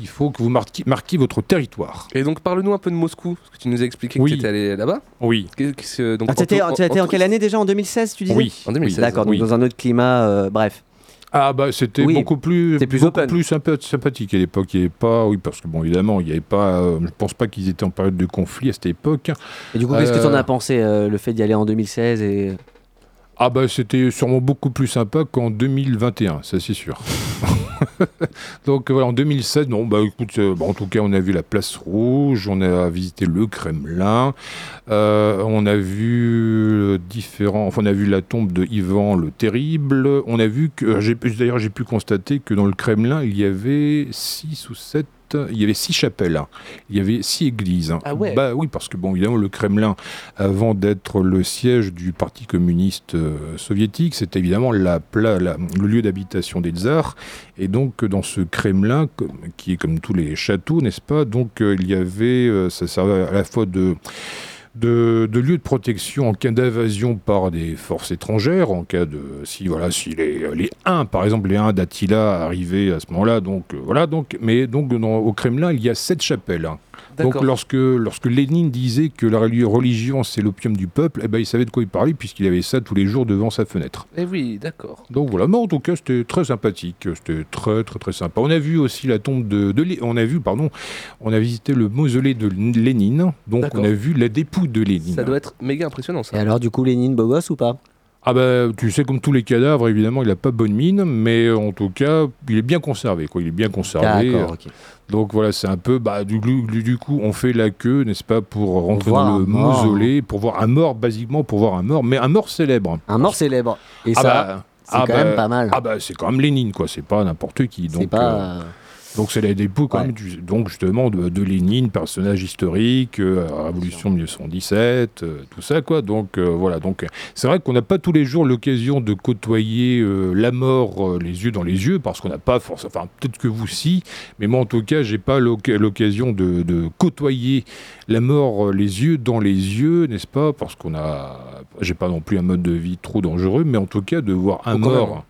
Il faut que vous marquiez, marquiez votre territoire. Et donc, parle-nous un peu de Moscou, parce que tu nous as expliqué Oui. que tu étais allé là-bas. Oui. Donc, Ah, en- t'étais en, en- quelle année déjà En 2016, tu disais Oui. En 2016. D'accord, donc Oui. dans un autre climat, euh, bref. Ah bah c'était Oui, beaucoup plus, beaucoup open. plus sympa- sympathique à l'époque. Il n'y avait pas, oui, parce que bon, évidemment, il n'y avait pas. euh, je pense pas qu'ils étaient en période de conflit à cette époque. Et du coup, qu'est-ce que tu en as pensé, euh, le fait d'y aller en 2016 et... Ah bah c'était sûrement beaucoup plus sympa qu'en 2021, ça c'est sûr. Donc voilà, en 2016, non, bah écoute, euh, en tout cas on a vu la place rouge, on a visité le Kremlin, euh, on a vu euh, différents, enfin on a vu la tombe de Ivan le Terrible, on a vu que, d'ailleurs j'ai pu constater que dans le Kremlin il y avait six ou il y avait six chapelles, hein. il y avait six églises. hein. Ah ouais. Bah oui, parce que bon, évidemment, le Kremlin, avant d'être le siège du Parti communiste euh, soviétique, c'était évidemment la, la- le lieu d'habitation des tsars. Et donc, dans ce Kremlin, qui est comme tous les châteaux, n'est-ce pas Donc, euh, il y avait, euh, ça servait à la fois de de, de lieu de protection en cas d'invasion par des forces étrangères, en cas de si voilà si les les Huns par exemple les Huns d'Attila arrivaient à ce moment-là donc euh, voilà donc mais donc au Kremlin il y a sept chapelles. Donc lorsque lorsque Lénine disait que la reli- religion c'est l'opium du peuple, eh ben il savait de quoi il parlait puisqu'il avait ça tous les jours devant sa fenêtre. Eh oui, d'accord. Donc voilà, mais en tout cas c'était très sympathique, c'était très très très sympa. On a vu aussi la tombe de, de on a vu pardon, on a visité le mausolée de Lénine, donc on a vu la dépouille de Lénine. Ça doit être méga impressionnant Et ça. alors, du coup, Lénine, beau gosse ou pas? Ah bah tu sais comme tous les cadavres évidemment il a pas bonne mine, mais en tout cas il est bien conservé quoi, il est bien conservé. Donc voilà, c'est un peu, bah, du, du- du coup, on fait la queue, n'est-ce pas, pour rentrer voir dans le mausolée, pour voir un mort, basiquement pour voir un mort, mais un mort célèbre. Un mort célèbre. Et Ah ça, bah, c'est ah quand bah, même pas mal. Ah bah c'est quand même Lénine, quoi, c'est pas n'importe qui. c'est Donc, pas... euh, donc c'est quand Ouais. même, du- donc justement de, de Lénine, personnage historique, euh, Révolution 1917, euh, tout ça quoi. Donc euh, voilà, donc c'est vrai qu'on n'a pas tous les jours l'occasion de côtoyer la mort les yeux dans les yeux, parce qu'on n'a pas forcément, enfin peut-être que vous si, mais moi en tout cas j'ai pas l'oc- l'occasion de, de côtoyer la mort les yeux dans les yeux, n'est-ce pas? Parce qu'on a, j'ai pas non plus un mode de vie trop dangereux, mais en tout cas de voir un mort. même.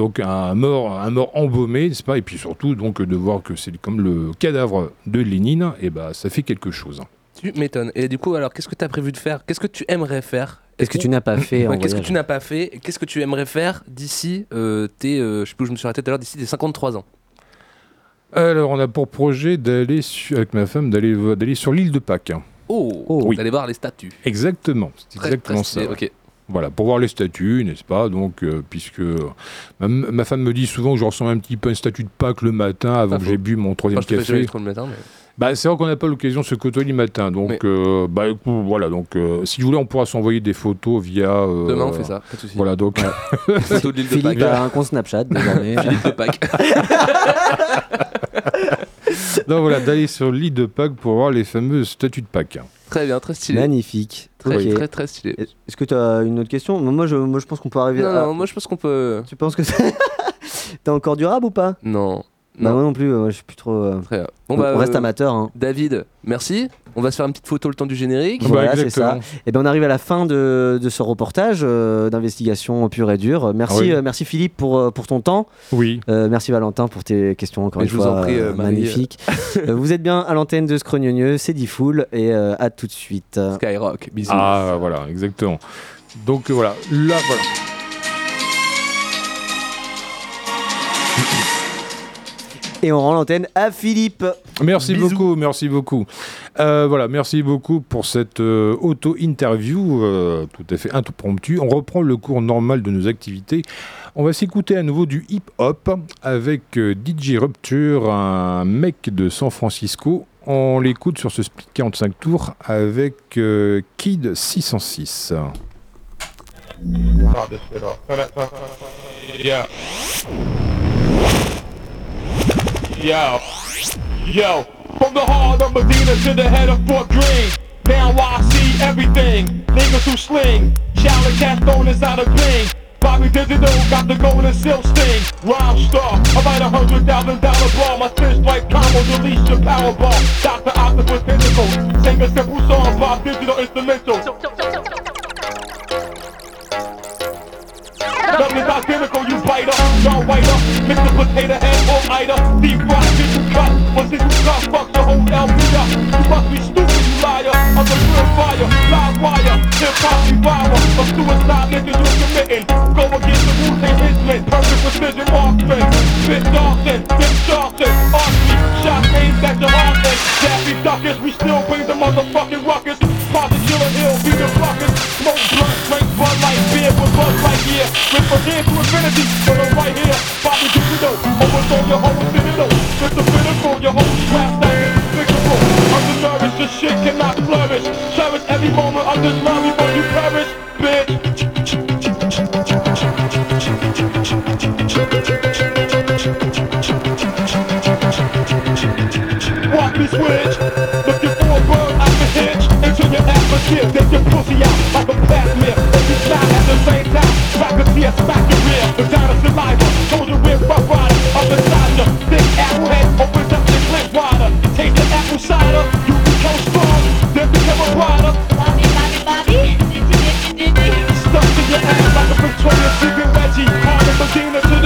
Donc un mort, un mort embaumé, n'est-ce pas? Et puis surtout donc de voir que c'est comme le cadavre de Lénine, et ben ça fait quelque chose. Tu m'étonnes. Et du coup, alors, qu'est-ce que tu as prévu de faire? Qu'est-ce que tu aimerais faire? Qu'est-ce que tu n'as pas fait Ouais, Qu'est-ce que tu n'as pas fait? Qu'est-ce que tu aimerais faire d'ici euh, tes, euh, je sais plus où je me suis arrêté tout à l'heure, d'ici tes 53 ans? Alors on a pour projet d'aller avec ma femme d'aller d'aller sur l'île de Pâques. Oh, Oh. Oui. D'aller voir les statues. Exactement, c'est exactement très stylé, ça. Ok. Voilà, pour voir les statues, n'est-ce pas? Donc, euh, puisque ma, ma femme me dit souvent que je ressemble un petit peu à une statue de Pâques le matin avant que j'ai bu mon troisième Enfin, café. jamais trop le matin, mais... Bah, c'est vrai qu'on n'a pas l'occasion de se côtoyer le matin. Donc, euh, bah, écoute, voilà. Donc, euh, si vous voulez, on pourra s'envoyer des photos via. euh, Demain, on fait ça, pas de soucis. Voilà, donc. Photo de l'île de Philippe Pâques. a un compte Snapchat désormais. Philippe de Pâques. donc, voilà, d'aller sur l'île de Pâques pour voir les fameuses statues de Pâques. Très bien, très stylé. Magnifique. Très, très, très stylé. Est-ce que tu as une autre question moi je, moi, je pense qu'on peut arriver Non, à... non, moi je pense qu'on peut. Tu penses que c'est... T'as encore du rap ou pas? Non. Bah, Non. moi non plus, euh, je suis plus trop... euh, Très bien. Bon, on, bah, on reste euh, amateur. Hein. David, merci. On va se faire une petite photo le temps du générique. Bah, Voilà, c'est exactement. ça. Et ben on arrive à la fin de, de ce reportage euh, d'investigation pure et dure. Merci, Ah oui. euh, merci Philippe pour, euh, pour ton temps. Oui. Euh, merci Valentin pour tes questions encore Mais une je vous fois en prie, euh, euh, Marie. magnifiques. Euh, vous êtes bien à l'antenne de Scrognonieux, c'est Diffoul et euh, à tout de suite. Skyrock, bisous. Ah, voilà, exactement. Donc, euh, voilà. Là, voilà. Et on rend l'antenne à Philippe. Merci Bisous. beaucoup, merci beaucoup. Euh, voilà, merci beaucoup pour cette euh, auto-interview euh, tout à fait impromptue. On reprend le cours normal de nos activités. On va s'écouter à nouveau du hip-hop avec euh, DJ Rupture, un mec de San Francisco. On l'écoute sur ce split 45 tours avec euh, Kid 606. Yeah. Yo. Yo. From the heart of Medina to the head of Fort Greene. Now I see everything. Niggas who sling. Charlotte cast thrown inside a bling. Bobby Digital got the golden silk sting. Rhyme star. Write a hundred thousand dollar ball. My fist like combo, release your power ball. Dr. Octopus Pinnacle. Sing a simple song. Bob Digital instrumental. Nothing's identical, you biter, y'all whiter. Mix the potato head or ida. Deep fried single cut, one single cut Fuck the whole Elvira You must be stupid, you liar. I'm the real fire, live wire. Hip hop devour, a suicide nigga you committing. Go against the Wu-Tang Hitman Purpose precision marksman. Spit Dawson, Tim Charlton, Archie, shot aimed at your heart and Daffy Duckers, we still bring the motherfucking ruckus. Project Killer Hill, be the fuckers. Smoke blunt, drink Bud Light, beer with Buzz Lightyear. Rip from here to infinity, for the right here. Bobby Jupiter, overthrow your whole citadel. It's the pinnacle, your whole strap that is despicable. Undernourished, this shit cannot flourish. Cherish every moment of this love before you perish, bitch. Watch me switch. Atmosphere. Take your pussy out like a plasmid. If you fly at the same time, racketeer smack your rear. Vagina saliva, soldier with rough rider. Up inside you, thick apple head opens up your clip wider. Taste the apple cider, you become strong, then become a rider. Bobby, Bobby, Bobby, did you get your diggy? Stuck to your ass like a Victoria's Secret Reggie. Harlem Medina to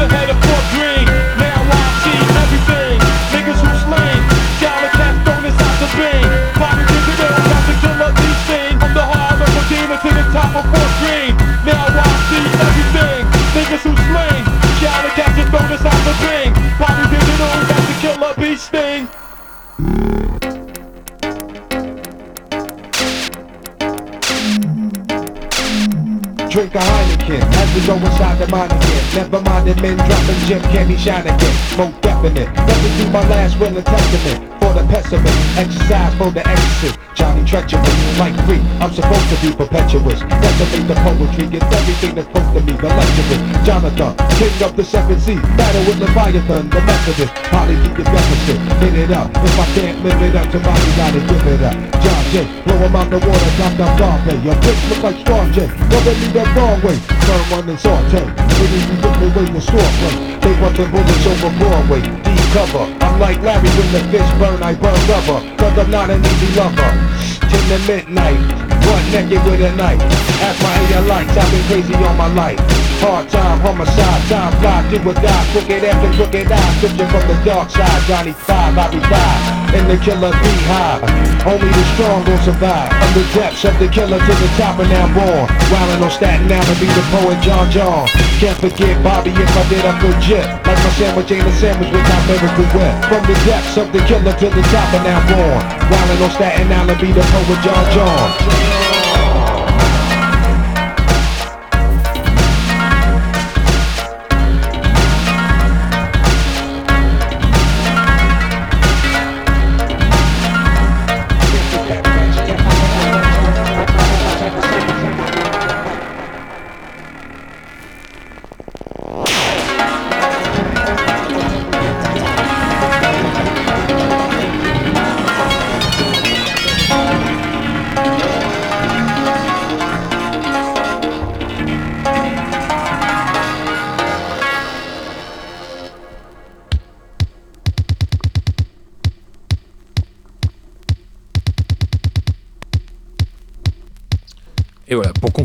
again. Never mind the men dropping Jim Kenny shine again. Most definite. Let me do my last will and testament for the pessimist. Exercise for the exorcist. Johnny treacherous, like free. I'm supposed to be perpetuous. Decimate the poetry, gets everything that's supposed to be the lecturist. Jonathan, king of the seven seas. Battle with Leviathan, the Methodist. Holly keep your deficit. Hit it up. If I can't live it up, somebody gotta give it up. John J. Blow him out the water, drop down Bombay. Your bitch look like Strong J. Never leave that wrong way. Turn one and saute. Really be looking way the short. They the bullets over Broadway. D cover. I'm like Larry when the fish burn, I burn rubber. Cause I'm not an easy lover. Till the midnight. One naked with a knife. Ask my hater lights, I've been crazy all my life. Hard time, homicide, time fly, do or die. Crooked after crooked eye, switching from the dark side. Johnny 5, I'll be five. In the killer beehive. Only the strong gon' survive. From the depths of the killer to the top and now born. Wildin' on Staten Island, be the poet John John. Can't forget Bobby if I did, I'm legit. Like my sandwich ain't a sandwich without miracle whip. From the depths of the killer to the top and now born. Wildin' on Staten Island, be the poet John John.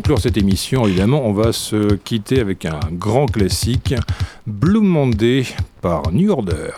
Conclure cette émission, évidemment, on va se quitter avec un grand classique, Blue Monday par New Order.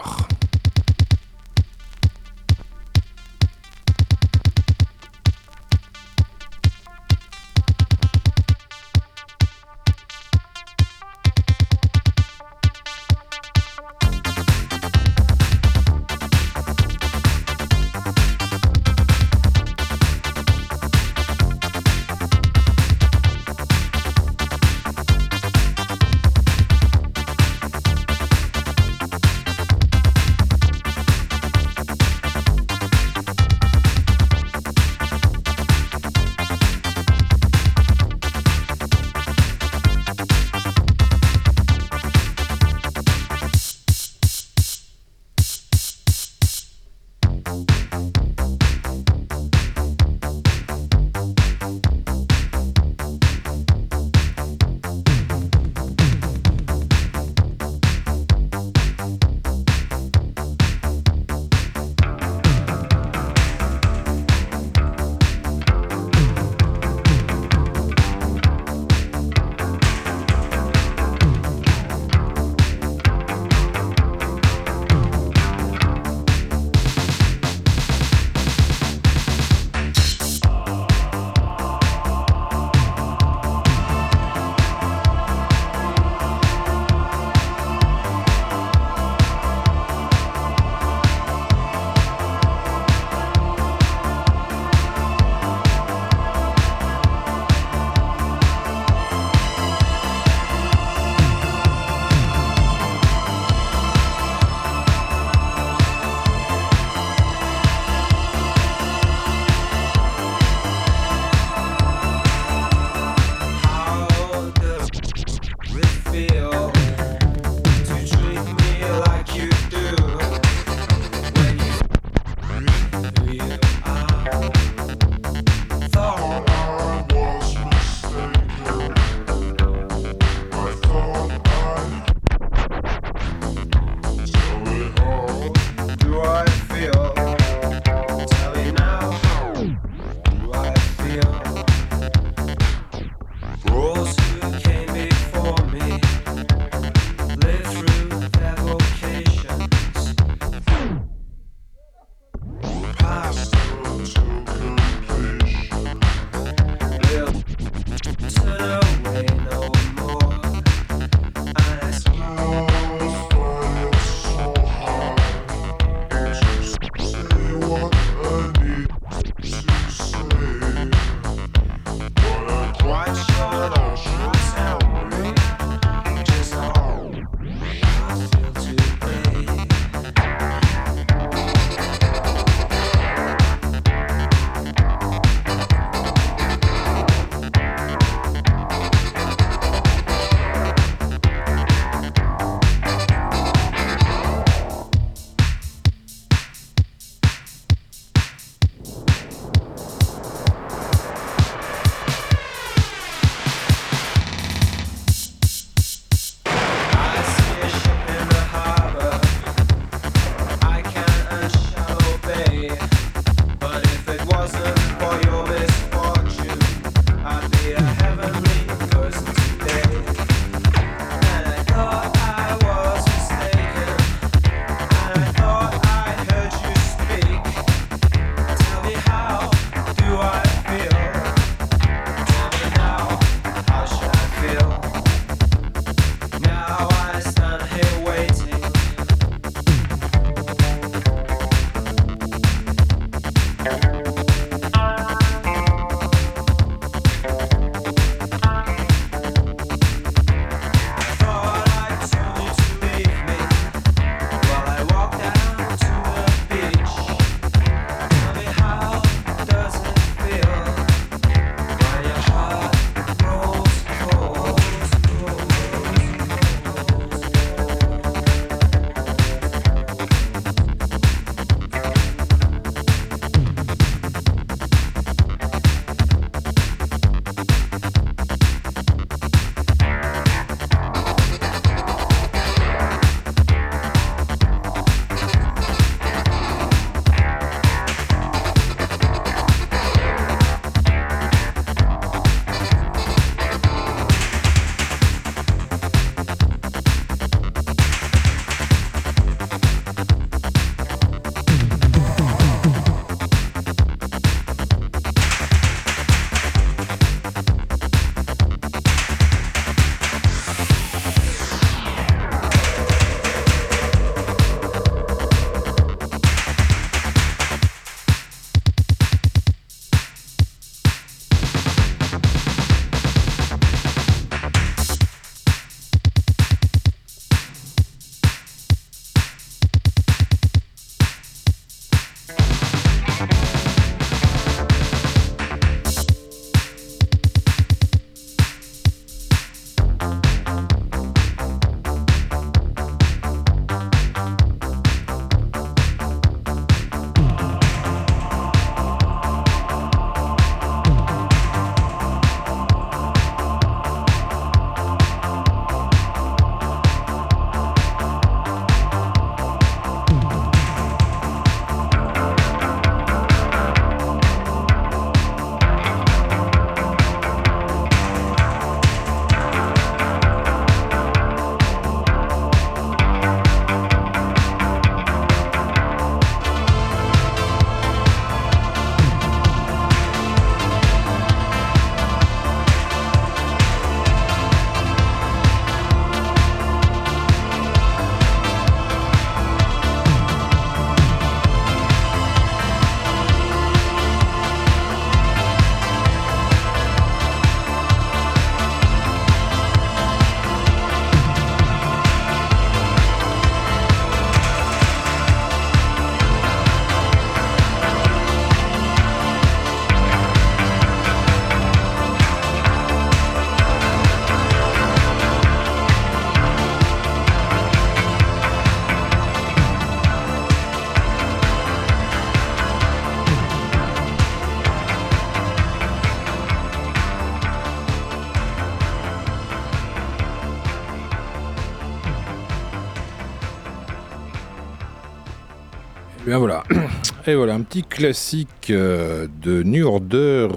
Et voilà, un petit classique euh, de New Order.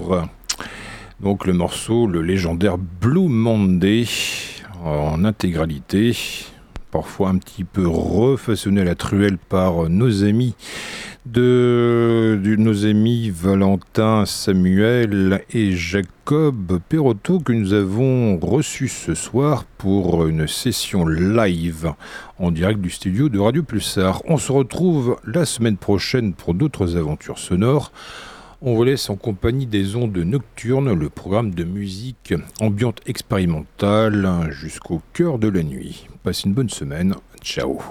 Donc le morceau, le légendaire Blue Monday, en intégralité. Parfois un petit peu refaçonné à la truelle par nos amis de, nos amis Valentin, Samuel et Jacob Perotto que nous avons reçus ce soir pour une session live en direct du studio de Radio Pulsar. On se retrouve la semaine prochaine pour d'autres aventures sonores. On vous laisse en compagnie des ondes nocturnes, le programme de musique ambiante expérimentale jusqu'au cœur de la nuit. Passez une bonne semaine. Ciao.